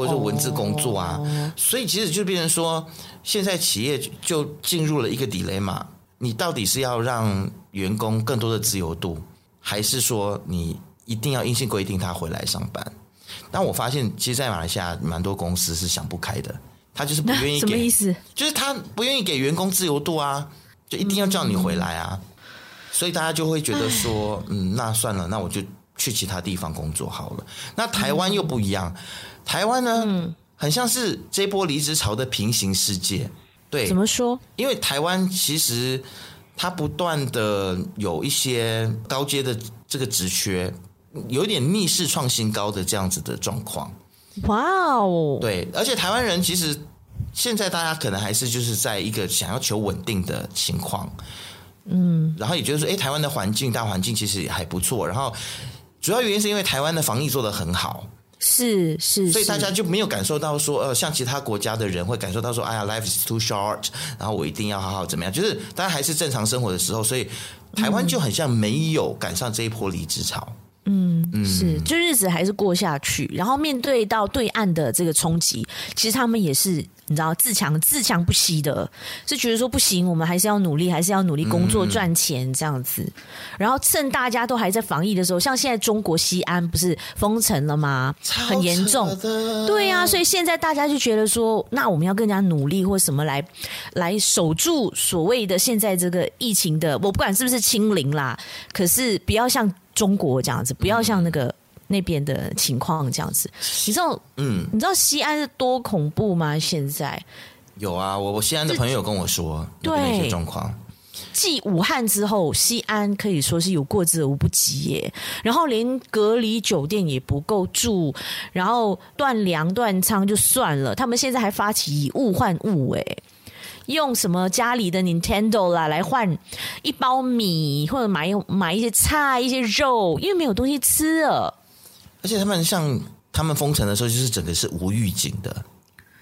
B: 或者说文字工作啊。Oh. 所以其实就变成说，现在企业就进入了一个 dilemma，你到底是要让员工更多的自由度，还是说你一定要硬性规定他回来上班？但我发现，其实，在马来西亚蛮多公司是想不开的。他就是不愿意给，
A: 什么意思？
B: 就是他不愿意给员工自由度啊，就一定要叫你回来啊，嗯、所以大家就会觉得说，嗯，那算了，那我就去其他地方工作好了。那台湾又不一样，台湾呢，嗯、很像是这波离职潮的平行世界。对，
A: 怎么说？
B: 因为台湾其实它不断的有一些高阶的这个职缺，有一点逆势创新高的这样子的状况。
A: 哇哦！
B: 对，而且台湾人其实。现在大家可能还是就是在一个想要求稳定的情况，嗯，然后也就是说，哎，台湾的环境大环境其实也还不错。然后主要原因是因为台湾的防疫做得很好，
A: 是是，
B: 所以大家就没有感受到说，呃，像其他国家的人会感受到说，哎呀，life is too short，然后我一定要好好怎么样。就是大家还是正常生活的时候，所以台湾就很像没有赶上这一波离职潮。
A: 嗯，嗯是，就日子还是过下去，然后面对到对岸的这个冲击，其实他们也是。你知道自强自强不息的，是觉得说不行，我们还是要努力，还是要努力工作赚钱这样子。然后趁大家都还在防疫的时候，像现在中国西安不是封城了吗？很严重，对呀、啊。所以现在大家就觉得说，那我们要更加努力，或什么来来守住所谓的现在这个疫情的，我不管是不是清零啦，可是不要像中国这样子，不要像那个。那边的情况这样子，你知道，嗯，你知道西安是多恐怖吗？现在
B: 有啊，我我西安的朋友跟我说，对那些状况。
A: 继武汉之后，西安可以说是有过之而无不及耶。然后连隔离酒店也不够住，然后断粮断仓就算了，他们现在还发起以物换物，哎，用什么家里的 Nintendo 啦来换一包米，或者买买一些菜、一些肉，因为没有东西吃了。
B: 而且他们像他们封城的时候，就是整个是无预警的。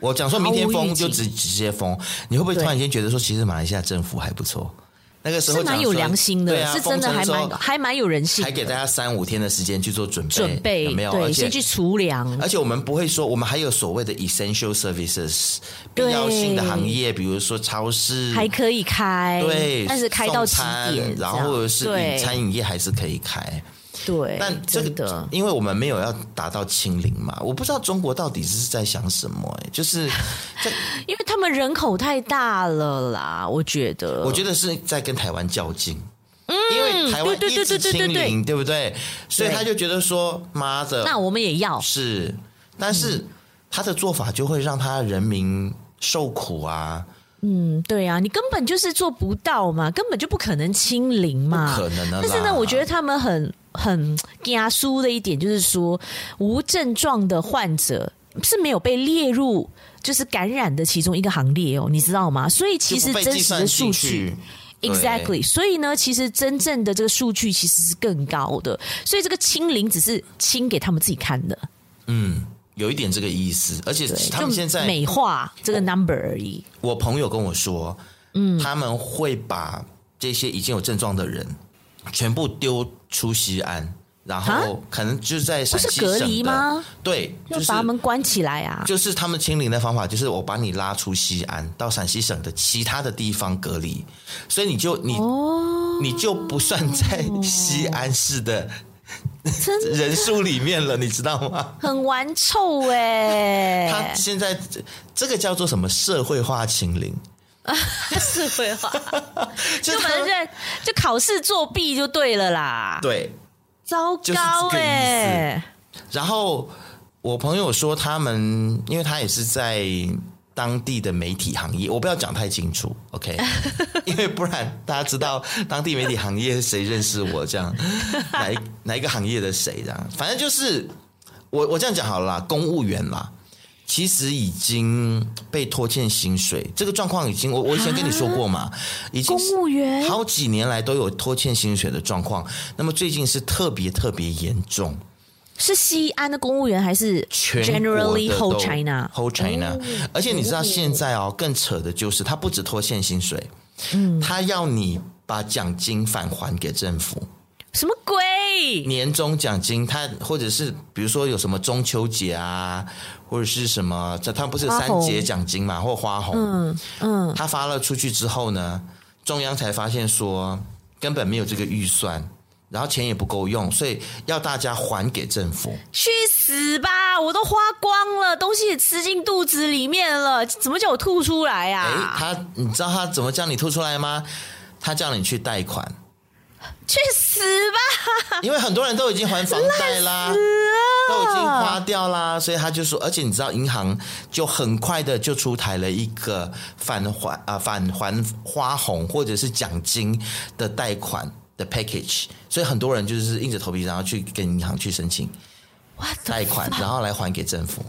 B: 我讲说明天封就直直接封，你会不会突然间觉得说，其实马来西亚政府还不错？那个时候是
A: 蛮有良心的，
B: 啊、
A: 是真的还蛮还蛮有人性，
B: 还给大家三五天的时间去做准备，
A: 准备有没有？对，先去储粮。
B: 而且我们不会说，我们还有所谓的 essential services 必要性的行业，比如说超市
A: 还可以开，
B: 对，
A: 但是开到几点？
B: 然后是餐饮业还是可以开。
A: 对，
B: 但这个的，因为我们没有要达到清零嘛，我不知道中国到底是在想什么，哎，就是 在，
A: 因为他们人口太大了啦，我觉得，
B: 我觉得是在跟台湾较劲，嗯，因为台湾一直清零，对不对？所以他就觉得说，妈的，
A: 那我们也要
B: 是，但是他的做法就会让他人民受苦啊。
A: 嗯，对啊，你根本就是做不到嘛，根本就不可能清零嘛，
B: 不可能的。
A: 但是呢，我觉得他们很很惊输的一点就是说，无症状的患者是没有被列入就是感染的其中一个行列哦，你知道吗？所以其实真实的数据，exactly，所以呢，其实真正的这个数据其实是更高的，所以这个清零只是清给他们自己看的，
B: 嗯。有一点这个意思，而且他们现在
A: 美化这个 number 而已。
B: 我朋友跟我说，嗯，他们会把这些已经有症状的人全部丢出西安，然后可能就是在陕西
A: 隔离吗？
B: 对，就是
A: 把他们关起来啊。
B: 就是他们清零的方法，就是我把你拉出西安，到陕西省的其他的地方隔离，所以你就你、哦、你就不算在西安市的人数里面了，你知道吗？很
A: 玩臭哎！
B: 他现在这个叫做什么社会化清零？
A: 社会化，就反正就考试作弊就对了啦。
B: 对，
A: 糟糕哎。
B: 然后我朋友说，他们因为他也是在当地的媒体行业，我不要讲太清楚，OK？因为不然大家知道当地媒体行业谁认识我这样，哪一哪一个行业的谁这样，反正就是我我这样讲好了啦，公务员啦。其实已经被拖欠薪水，这个状况已经我我以前跟你说过嘛，已经公务员好几年来都有拖欠薪水的状况，那么最近是特别特别严重。
A: 是西安的公务员还是 generally whole China
B: whole China？而且你知道现在哦，更扯的就是他不止拖欠薪水，嗯，他要你把奖金返还给政府。
A: 什么鬼？
B: 年终奖金，他或者是比如说有什么中秋节啊，或者是什么，这他不是有三节奖金嘛，或花红，嗯嗯，他发了出去之后呢，中央才发现说根本没有这个预算，然后钱也不够用，所以要大家还给政府。
A: 去死吧！我都花光了，东西也吃进肚子里面了，怎么叫我吐出来呀？啊？
B: 哎，他你知道他怎么叫你吐出来吗？他叫你去贷款。
A: 去死吧！
B: 因为很多人都已经还房贷啦，都已经花掉啦，所以他就说，而且你知道，银行就很快的就出台了一个返还啊返还花红或者是奖金的贷款的 package，所以很多人就是硬着头皮，然后去跟银行去申请贷款，然后来还给政府。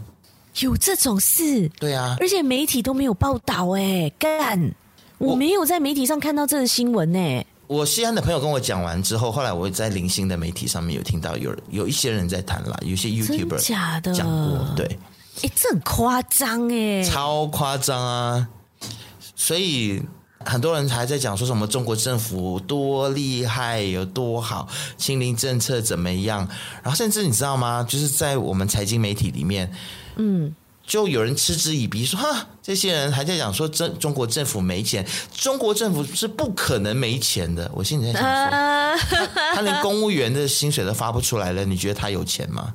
A: 有这种事？
B: 对啊，
A: 而且媒体都没有报道哎，干，我没有在媒体上看到这个新闻哎。
B: 我西安的朋友跟我讲完之后，后来我在零星的媒体上面有听到有有一些人在谈了，有些 YouTuber
A: 假的
B: 讲过，对，
A: 哎，这很夸张哎，
B: 超夸张啊！所以很多人还在讲说什么中国政府多厉害，有多好，清零政策怎么样？然后甚至你知道吗？就是在我们财经媒体里面，嗯。就有人嗤之以鼻说：“哈，这些人还在讲说中中国政府没钱，中国政府是不可能没钱的。”我心里在想说，他，他连公务员的薪水都发不出来了，你觉得他有钱吗？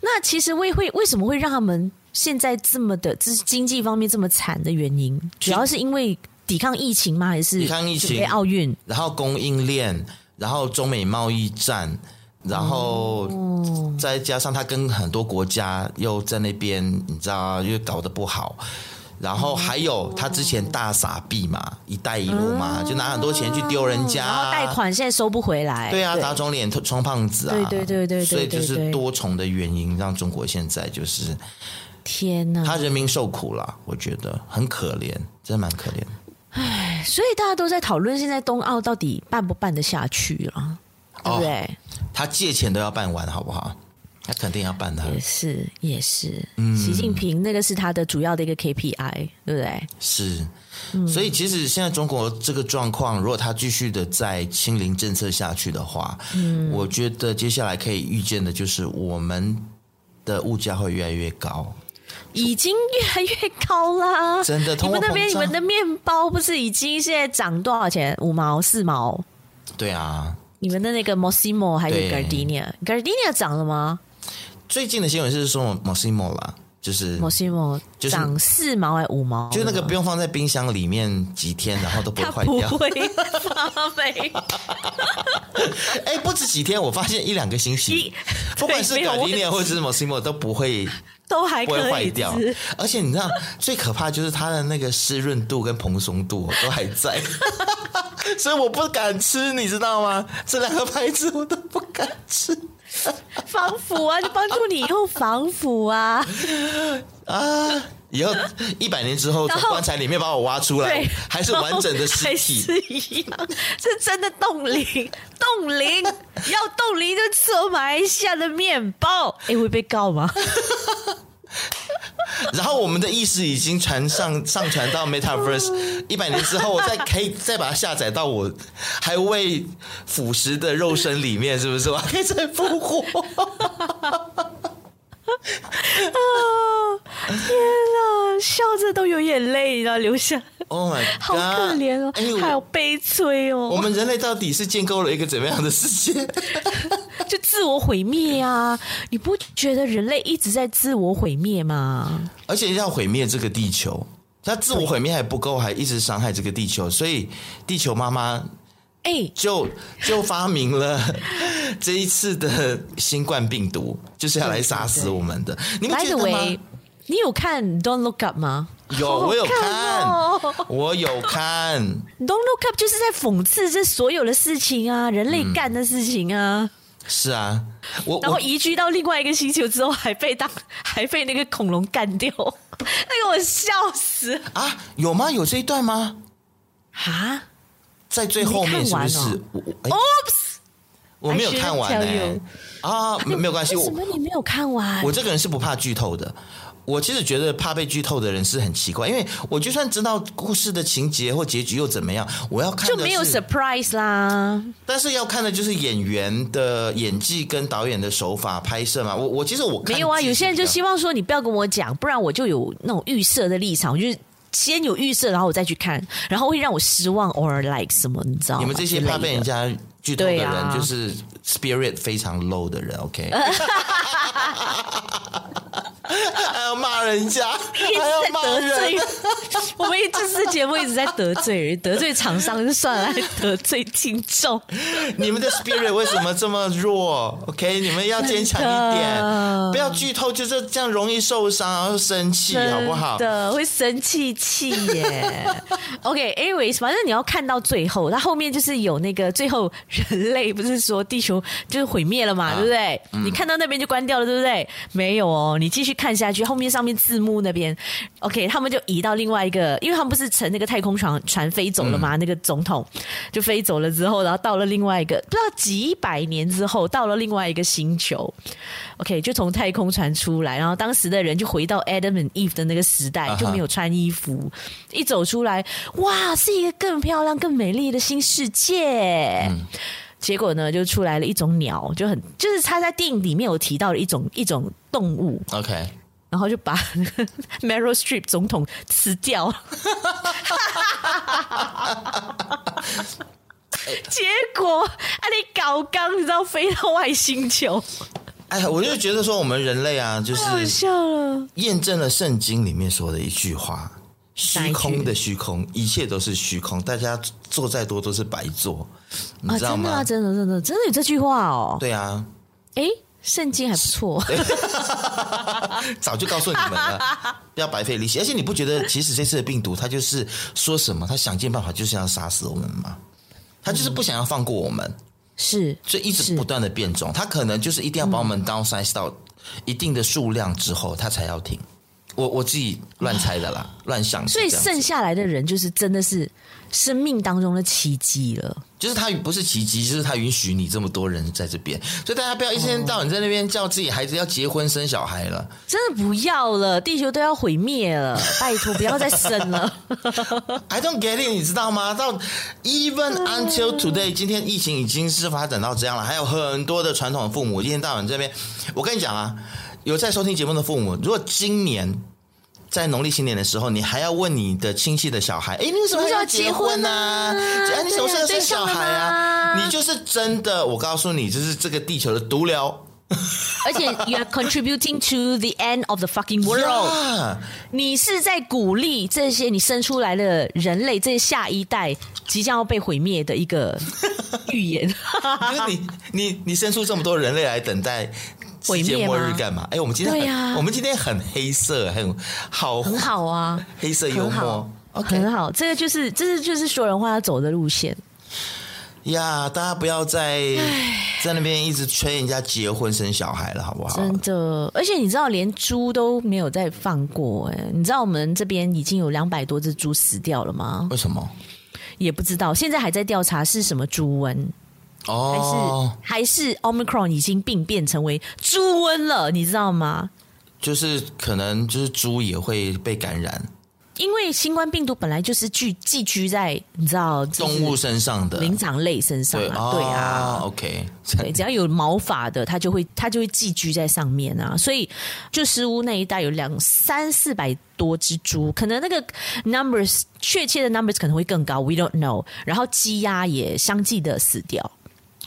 A: 那其实为会为什么会让他们现在这么的，就是经济方面这么惨的原因，主要是因为抵抗疫情吗？还是
B: 抵抗疫情？
A: 奥运，
B: 然后供应链，然后中美贸易战。然后再加上他跟很多国家又在那边，你知道，又搞得不好。然后还有他之前大傻币嘛，一带一路嘛，就拿很多钱去丢人家，
A: 然后贷款现在收不回来。
B: 对啊，打肿脸充胖子啊！
A: 对对对对对，
B: 所以就是多重的原因让中国现在就是
A: 天哪，
B: 他人民受苦了，我觉得很可怜，真的蛮可怜。
A: 唉，所以大家都在讨论现在冬奥到底办不办得下去了。对不对？哦，
B: 他借钱都要办完，好不好？他肯定要办的。
A: 也是，也是。嗯，习近平那个是他的主要的一个 KPI，对不对？
B: 是。所以，其实现在中国这个状况，如果他继续的在清零政策下去的话，嗯，我觉得接下来可以预见的就是我们的物价会越来越高，
A: 已经越来越高啦。
B: 真的，
A: 你们那边你们的面包不是已经现在涨多少钱？五毛、四毛？
B: 对啊。
A: 你们的那个 Mossimo 还有 Gardenia，Gardenia 涨了吗？
B: 最近的新闻是说 Mossimo 啦，就是
A: Mossimo 涨四毛还五毛？
B: 就那个不用放在冰箱里面几天，然后都不会坏掉，
A: 不会发霉。
B: 哎，不止几天，我发现一两个星期，不管是 Gardenia 或者是 Mossimo 都不会。
A: 都还可以
B: 不会坏掉，而且你知道 最可怕就是它的那个湿润度跟蓬松度 都还在，所以我不敢吃，你知道吗？这两个牌子我都不敢吃。
A: 防腐啊，就帮助你以后防腐啊
B: 啊！以后一百年之后从棺材里面把我挖出来，还是完整的尸体，
A: 是一样，是真的冻龄，冻龄 要冻龄就吃马来西亚的面包，哎，会被告吗？
B: 然后我们的意识已经传上上传到 Metaverse，一百年之后，我再可以再把它下载到我还未腐蚀的肉身里面，是不是？我还可以再复活。
A: 天哪，笑着都有眼泪，你知道流下。
B: Oh my God，
A: 好可怜哦，欸、还有悲催哦。
B: 我们人类到底是建构了一个怎么样的世界？
A: 就自我毁灭啊！你不觉得人类一直在自我毁灭吗？
B: 而且要毁灭这个地球，他自我毁灭还不够，还一直伤害这个地球，所以地球妈妈哎，就就发明了这一次的新冠病毒，就是要来杀死我们的。你们觉得吗？
A: 你有看《Don't Look Up》吗？
B: 有，我有看，哦、我有看。
A: 《Don't Look Up》就是在讽刺这所有的事情啊，人类干的事情啊。嗯、
B: 是啊，我
A: 然后移居到另外一个星球之后，还被当 还被那个恐龙干掉，那个，我笑死
B: 啊！有吗？有这一段吗？
A: 啊，
B: 在最后面是不是？
A: 哦、
B: 我哎、我没有看完呢、欸。啊，没没有关系，
A: 为什么你没有看完？
B: 我这个人是不怕剧透的。我其实觉得怕被剧透的人是很奇怪，因为我就算知道故事的情节或结局又怎么样，我要看
A: 就没有 surprise 啦。
B: 但是要看的就是演员的演技跟导演的手法拍摄嘛。我我其实我
A: 没有啊，有些人就希望说你不要跟我讲，不然我就有那种预设的立场，我就是先有预设，然后我再去看，然后会让我失望 or like 什么，你知道吗？
B: 你们这些怕被人家剧透的人，就是 spirit 非常 low 的人。OK。还要骂人家，
A: 一直在得罪。我们这次节目一直在得罪人，得罪厂商就算了，还得罪听众。
B: 你们的 spirit 为什么这么弱？OK，你们要坚强一点，不要剧透，就是这样容易受伤，然后生气，好不好？
A: 的会生气气耶。OK，anyways，反正你要看到最后，它后面就是有那个最后人类不是说地球就是毁灭了嘛，对不对？你看到那边就关掉了，对不对？没有哦，你继续看下去，后面上面字幕那边，OK，他们就移到另外一个，因为他们不是乘那个太空船船飞走了嘛？嗯、那个总统就飞走了之后，然后到了另外一个不知道几百年之后，到了另外一个星球，OK，就从太空船出来，然后当时的人就回到 Adam and Eve 的那个时代，就没有穿衣服，一走出来，哇，是一个更漂亮、更美丽的新世界。嗯结果呢，就出来了一种鸟，就很就是他在电影里面有提到的一种一种动物。
B: OK，
A: 然后就把 Meryl Streep 总统吃掉。结果啊，你搞刚，你知道飞到外星球。
B: 哎呀，我就觉得说我们人类啊，就是
A: 验证了
B: 圣经里面说的一句话。虚空的虚空，一切都是虚空。大家做再多都是白做，你知道吗？
A: 啊、真的、啊，真的，真的，真的有这句话哦。
B: 对啊，
A: 哎，圣经还不错，
B: 早就告诉你们了，不要白费力气。而且你不觉得，其实这次的病毒，它就是说什么，他想尽办法就是要杀死我们吗？他就是不想要放过我们，
A: 是、嗯，
B: 所以一直不断的变种。他可能就是一定要把我们 downsize 到一定的数量之后，他才要停。我我自己乱猜的啦，乱想。
A: 所以剩下来的人就是真的是生命当中的奇迹了。
B: 就是他不是奇迹，就是他允许你这么多人在这边，所以大家不要一天到晚在那边叫自己孩子要结婚生小孩了。
A: 真的不要了，地球都要毁灭了，拜托不要再生了。
B: I don't get it，你知道吗？到 even until today，今天疫情已经是发展到这样了，还有很多的传统的父母一天到晚这边，我跟你讲啊。有在收听节目的父母，如果今年在农历新年的时候，你还要问你的亲戚的小孩，哎，你为什么时候结婚呢？哎，你什么时候生小孩啊？你就是真的，我告诉你，就是这个地球的毒瘤。
A: 而且，you are contributing to the end of the fucking world。你是在鼓励这些你生出来的人类，这些下一代即将要被毁灭的一个预言。
B: 因为你，你，你生出这么多人类来等待。世界末日干嘛？哎，我们今天对呀，我们今天很黑色，很好，
A: 很好啊，
B: 黑色幽默
A: ，OK，很好。这个就是，这是就是说人话要走的路线
B: 呀。大家不要再在那边一直催人家结婚生小孩了，好不好？
A: 真的，而且你知道，连猪都没有再放过。哎，你知道我们这边已经有两百多只猪死掉了吗？
B: 为什么？
A: 也不知道，现在还在调查是什么猪瘟。
B: 哦，
A: 还是还是 Omicron 已经病变成为猪瘟了，你知道吗？
B: 就是可能就是猪也会被感染。
A: 因为新冠病毒本来就是聚寄居在你知道
B: 动物身上的
A: 灵长类身上啊，对，对啊
B: ，OK，
A: 对，只要有毛发的，它就会它就会寄居在上面啊，所以就石屋那一带有两三四百多只猪，可能那个 numbers 确切的 numbers 可能会更高，we don't know。然后鸡鸭也相继的死掉，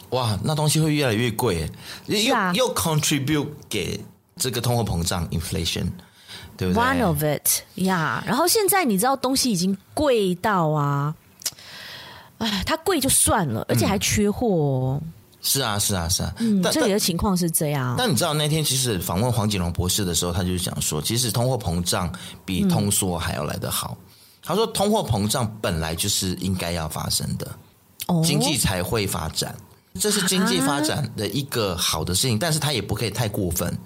B: 哇，那东西会越来越贵，又、啊、又 contribute 给这个通货膨胀 inflation。对不对
A: One of it，呀、yeah，然后现在你知道东西已经贵到啊，哎，它贵就算了，而且还缺货、哦嗯。
B: 是啊，是啊，是啊。
A: 嗯，这里的情况是这样。
B: 但你知道那天其实访问黄景荣博士的时候，他就讲说，其实通货膨胀比通缩还要来得好。嗯、他说，通货膨胀本来就是应该要发生的，哦、经济才会发展，这是经济发展的一个好的事情，啊、但是它也不可以太过分。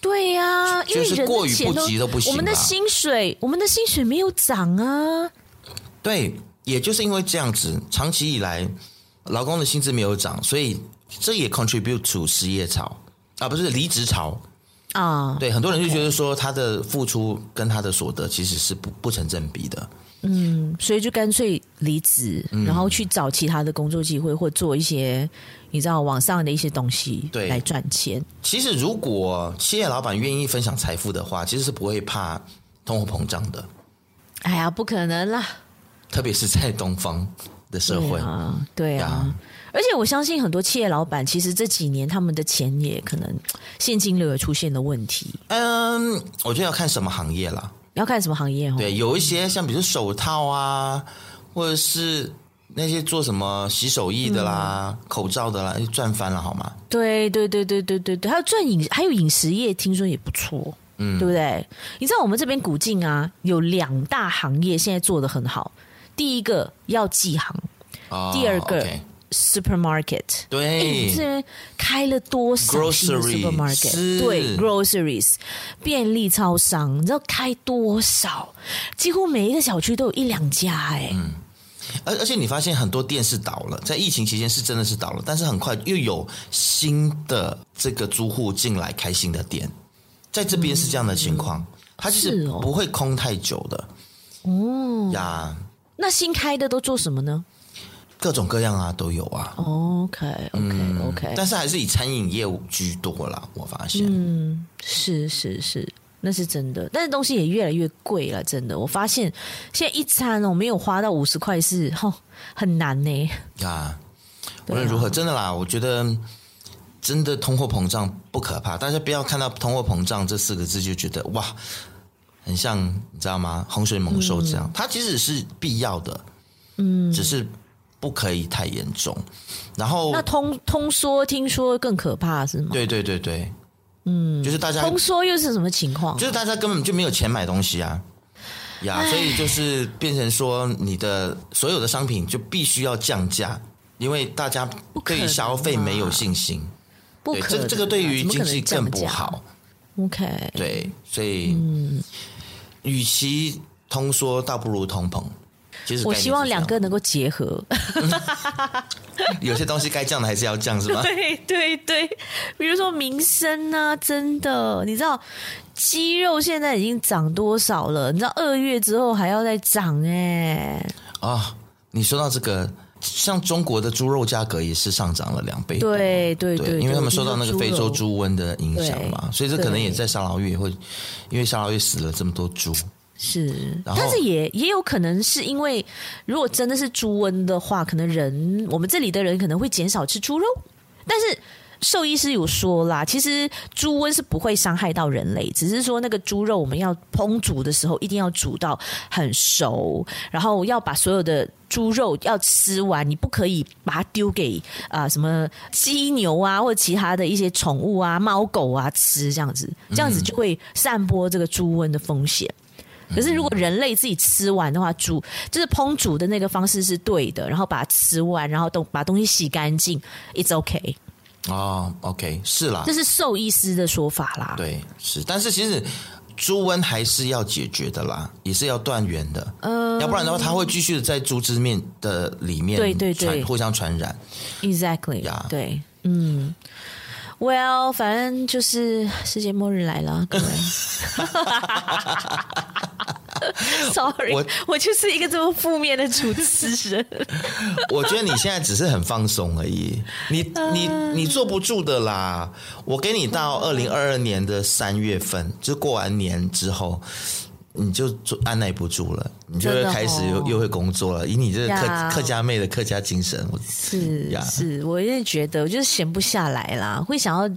A: 对呀、啊，因为人的钱都不行，我们的薪水，我们的薪水没有涨啊。
B: 对，也就是因为这样子，长期以来劳工的薪资没有涨，所以这也 contribute to 失业潮啊，不是离职潮啊。对，很多人就觉得说他的付出跟他的所得其实是不不成正比的。
A: 嗯，所以就干脆离职，然后去找其他的工作机会，或做一些你知道网上的一些东西，对，来赚钱。
B: 其实，如果企业老板愿意分享财富的话，其实是不会怕通货膨胀的。
A: 哎呀，不可能啦！
B: 特别是在东方的社会
A: 啊，对啊。而且我相信很多企业老板，其实这几年他们的钱也可能现金流也出现了问题。
B: 嗯，我觉得要看什么行业啦。
A: 要看什么行业哦？
B: 对，有一些像比如手套啊，或者是那些做什么洗手液的啦、嗯、口罩的啦，赚翻了好吗？
A: 对对对对对对对，还有赚饮，还有饮食业，听说也不错，嗯，对不对？你知道我们这边古晋啊，有两大行业现在做的很好，第一个药剂行，哦、第二个。Okay Supermarket，对，开了多少 Supermarket？对，Groceries，便利超商，你知道开多少？几乎每一个小区都有一两家，哎，嗯，
B: 而而且你发现很多店是倒了，在疫情期间是真的是倒了，但是很快又有新的这个租户进来开新的店，在这边是这样的情况，嗯、它就是不会空太久的，哦。呀，
A: 那新开的都做什么呢？
B: 各种各样啊，都有啊。
A: OK，OK，OK.
B: 但是还是以餐饮业务居多啦。我发现，
A: 嗯，是是是，那是真的。但是东西也越来越贵了，真的。我发现现在一餐哦，没有花到五十块是哦很难呢。
B: 啊，无论如何，真的啦，我觉得真的通货膨胀不可怕，大家不要看到通货膨胀这四个字就觉得哇，很像你知道吗？洪水猛兽这样，嗯、它其实是必要的，嗯，只是。不可以太严重，然后
A: 那通通缩听说更可怕是吗？
B: 对对对对，嗯，就是大家
A: 通缩又是什么情况？
B: 就是大家根本就没有钱买东西啊，呀，所以就是变成说你的所有的商品就必须要降价，因为大家对消费没有信心，不可能，对，这这个对于经济更不好。
A: OK，
B: 对，所以嗯，与其通缩，倒不如通膨。
A: 我希望两个能够结合，
B: 有些东西该降的还是要降，是吗？
A: 对对对，比如说民生啊，真的，你知道鸡肉现在已经涨多少了？你知道二月之后还要再涨哎！
B: 啊，你说到这个，像中国的猪肉价格也是上涨了两倍，
A: 对对对，
B: 因为他们受到那个非洲猪瘟的影响嘛，所以这可能也在沙劳越会，因为沙劳越死了这么多猪。
A: 是，但是也也有可能是因为，如果真的是猪瘟的话，可能人我们这里的人可能会减少吃猪肉。但是兽医师有说啦，其实猪瘟是不会伤害到人类，只是说那个猪肉我们要烹煮的时候一定要煮到很熟，然后要把所有的猪肉要吃完，你不可以把它丢给啊、呃、什么鸡牛啊或者其他的一些宠物啊猫狗啊吃，这样子这样子就会散播这个猪瘟的风险。可是，如果人类自己吃完的话，煮就是烹煮的那个方式是对的，然后把它吃完，然后都把东西洗干净，it's okay。
B: 哦，OK，是啦，
A: 这是兽医师的说法啦。
B: 对，是，但是其实猪瘟还是要解决的啦，也是要断源的。嗯、呃，要不然的话，它会继续的在猪只面的里面，对对对，互相传染。
A: Exactly，、yeah. 对，嗯。Well，反正就是世界末日来了，各位。Sorry，我我就是一个这么负面的主持人。
B: 我觉得你现在只是很放松而已，你你你坐不住的啦。我给你到二零二二年的三月份，就过完年之后。你就按耐不住了，你就会开始又、哦、又会工作了。以你这个客客家妹的客家精神，
A: 是呀，是，我也觉得，我就是闲不下来啦，会想要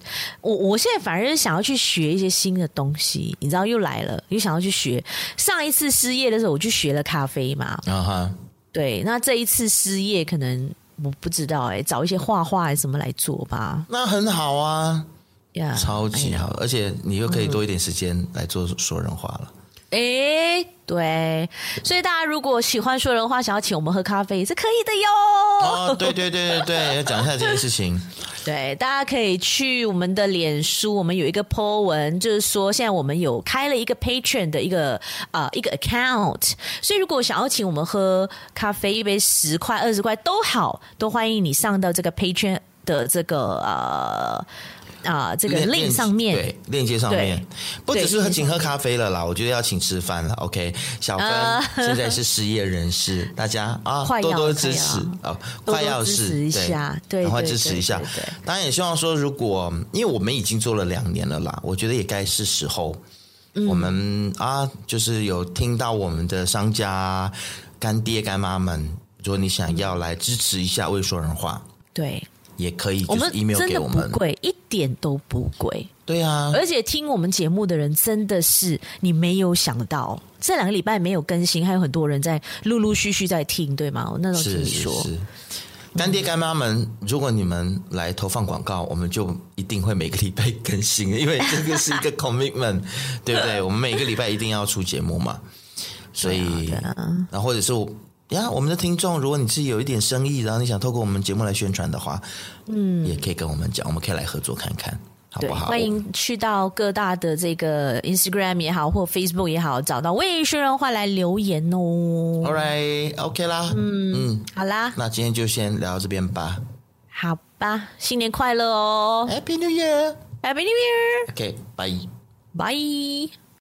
A: 我，我现在反而是想要去学一些新的东西，你知道，又来了，又想要去学。上一次失业的时候，我去学了咖啡嘛，啊哈，对，那这一次失业，可能我不知道哎、欸，找一些画画什么来做吧。
B: 那很好啊，呀，超级好，而且你又可以多一点时间来做说人话了。
A: 哎，对，所以大家如果喜欢说人话，想要请我们喝咖啡也是可以的哟。
B: 哦，对对对对对，要讲一下这件事情。
A: 对，大家可以去我们的脸书，我们有一个 po 文，就是说现在我们有开了一个 Patreon 的一个啊、呃、一个 account，所以如果想要请我们喝咖啡，一杯十块、二十块都好，都欢迎你上到这个 Patreon 的这个呃。啊，这个 link 上面
B: 对链接上面，不只是喝请喝咖啡了啦，我觉得要请吃饭了。OK，小芬现在是失业人士，大家啊多多支持啊，快要是
A: 支持一下，对，
B: 赶快支持一下。当然也希望说，如果因为我们已经做了两年了啦，我觉得也该是时候，我们啊，就是有听到我们的商家干爹干妈们，如果你想要来支持一下未说人话，对。也可以，我们，
A: 真的不贵，一点都不贵。
B: 对啊，
A: 而且听我们节目的人真的是你没有想到，这两个礼拜没有更新，还有很多人在陆陆续续在听，对吗？我那时候听你说，是是是
B: 干爹干妈们，如果你们来投放广告，我们就一定会每个礼拜更新，因为这个是一个 commitment，对不对？我们每个礼拜一定要出节目嘛，所以，然后或者是我。呀，我们的听众，如果你是有一点生意，然后你想透过我们节目来宣传的话，嗯，也可以跟我们讲，我们可以来合作看看，好不好？欢迎
A: 去到各大的这个 Instagram 也好，或 Facebook 也好，找到未说人话来留言哦。
B: All right，OK、啦，嗯嗯，
A: 好啦，
B: 那今天就先聊到这边吧。
A: 好吧，新年快乐哦！Happy
B: New Year！Happy
A: New Year！OK，
B: 拜拜。
A: Bye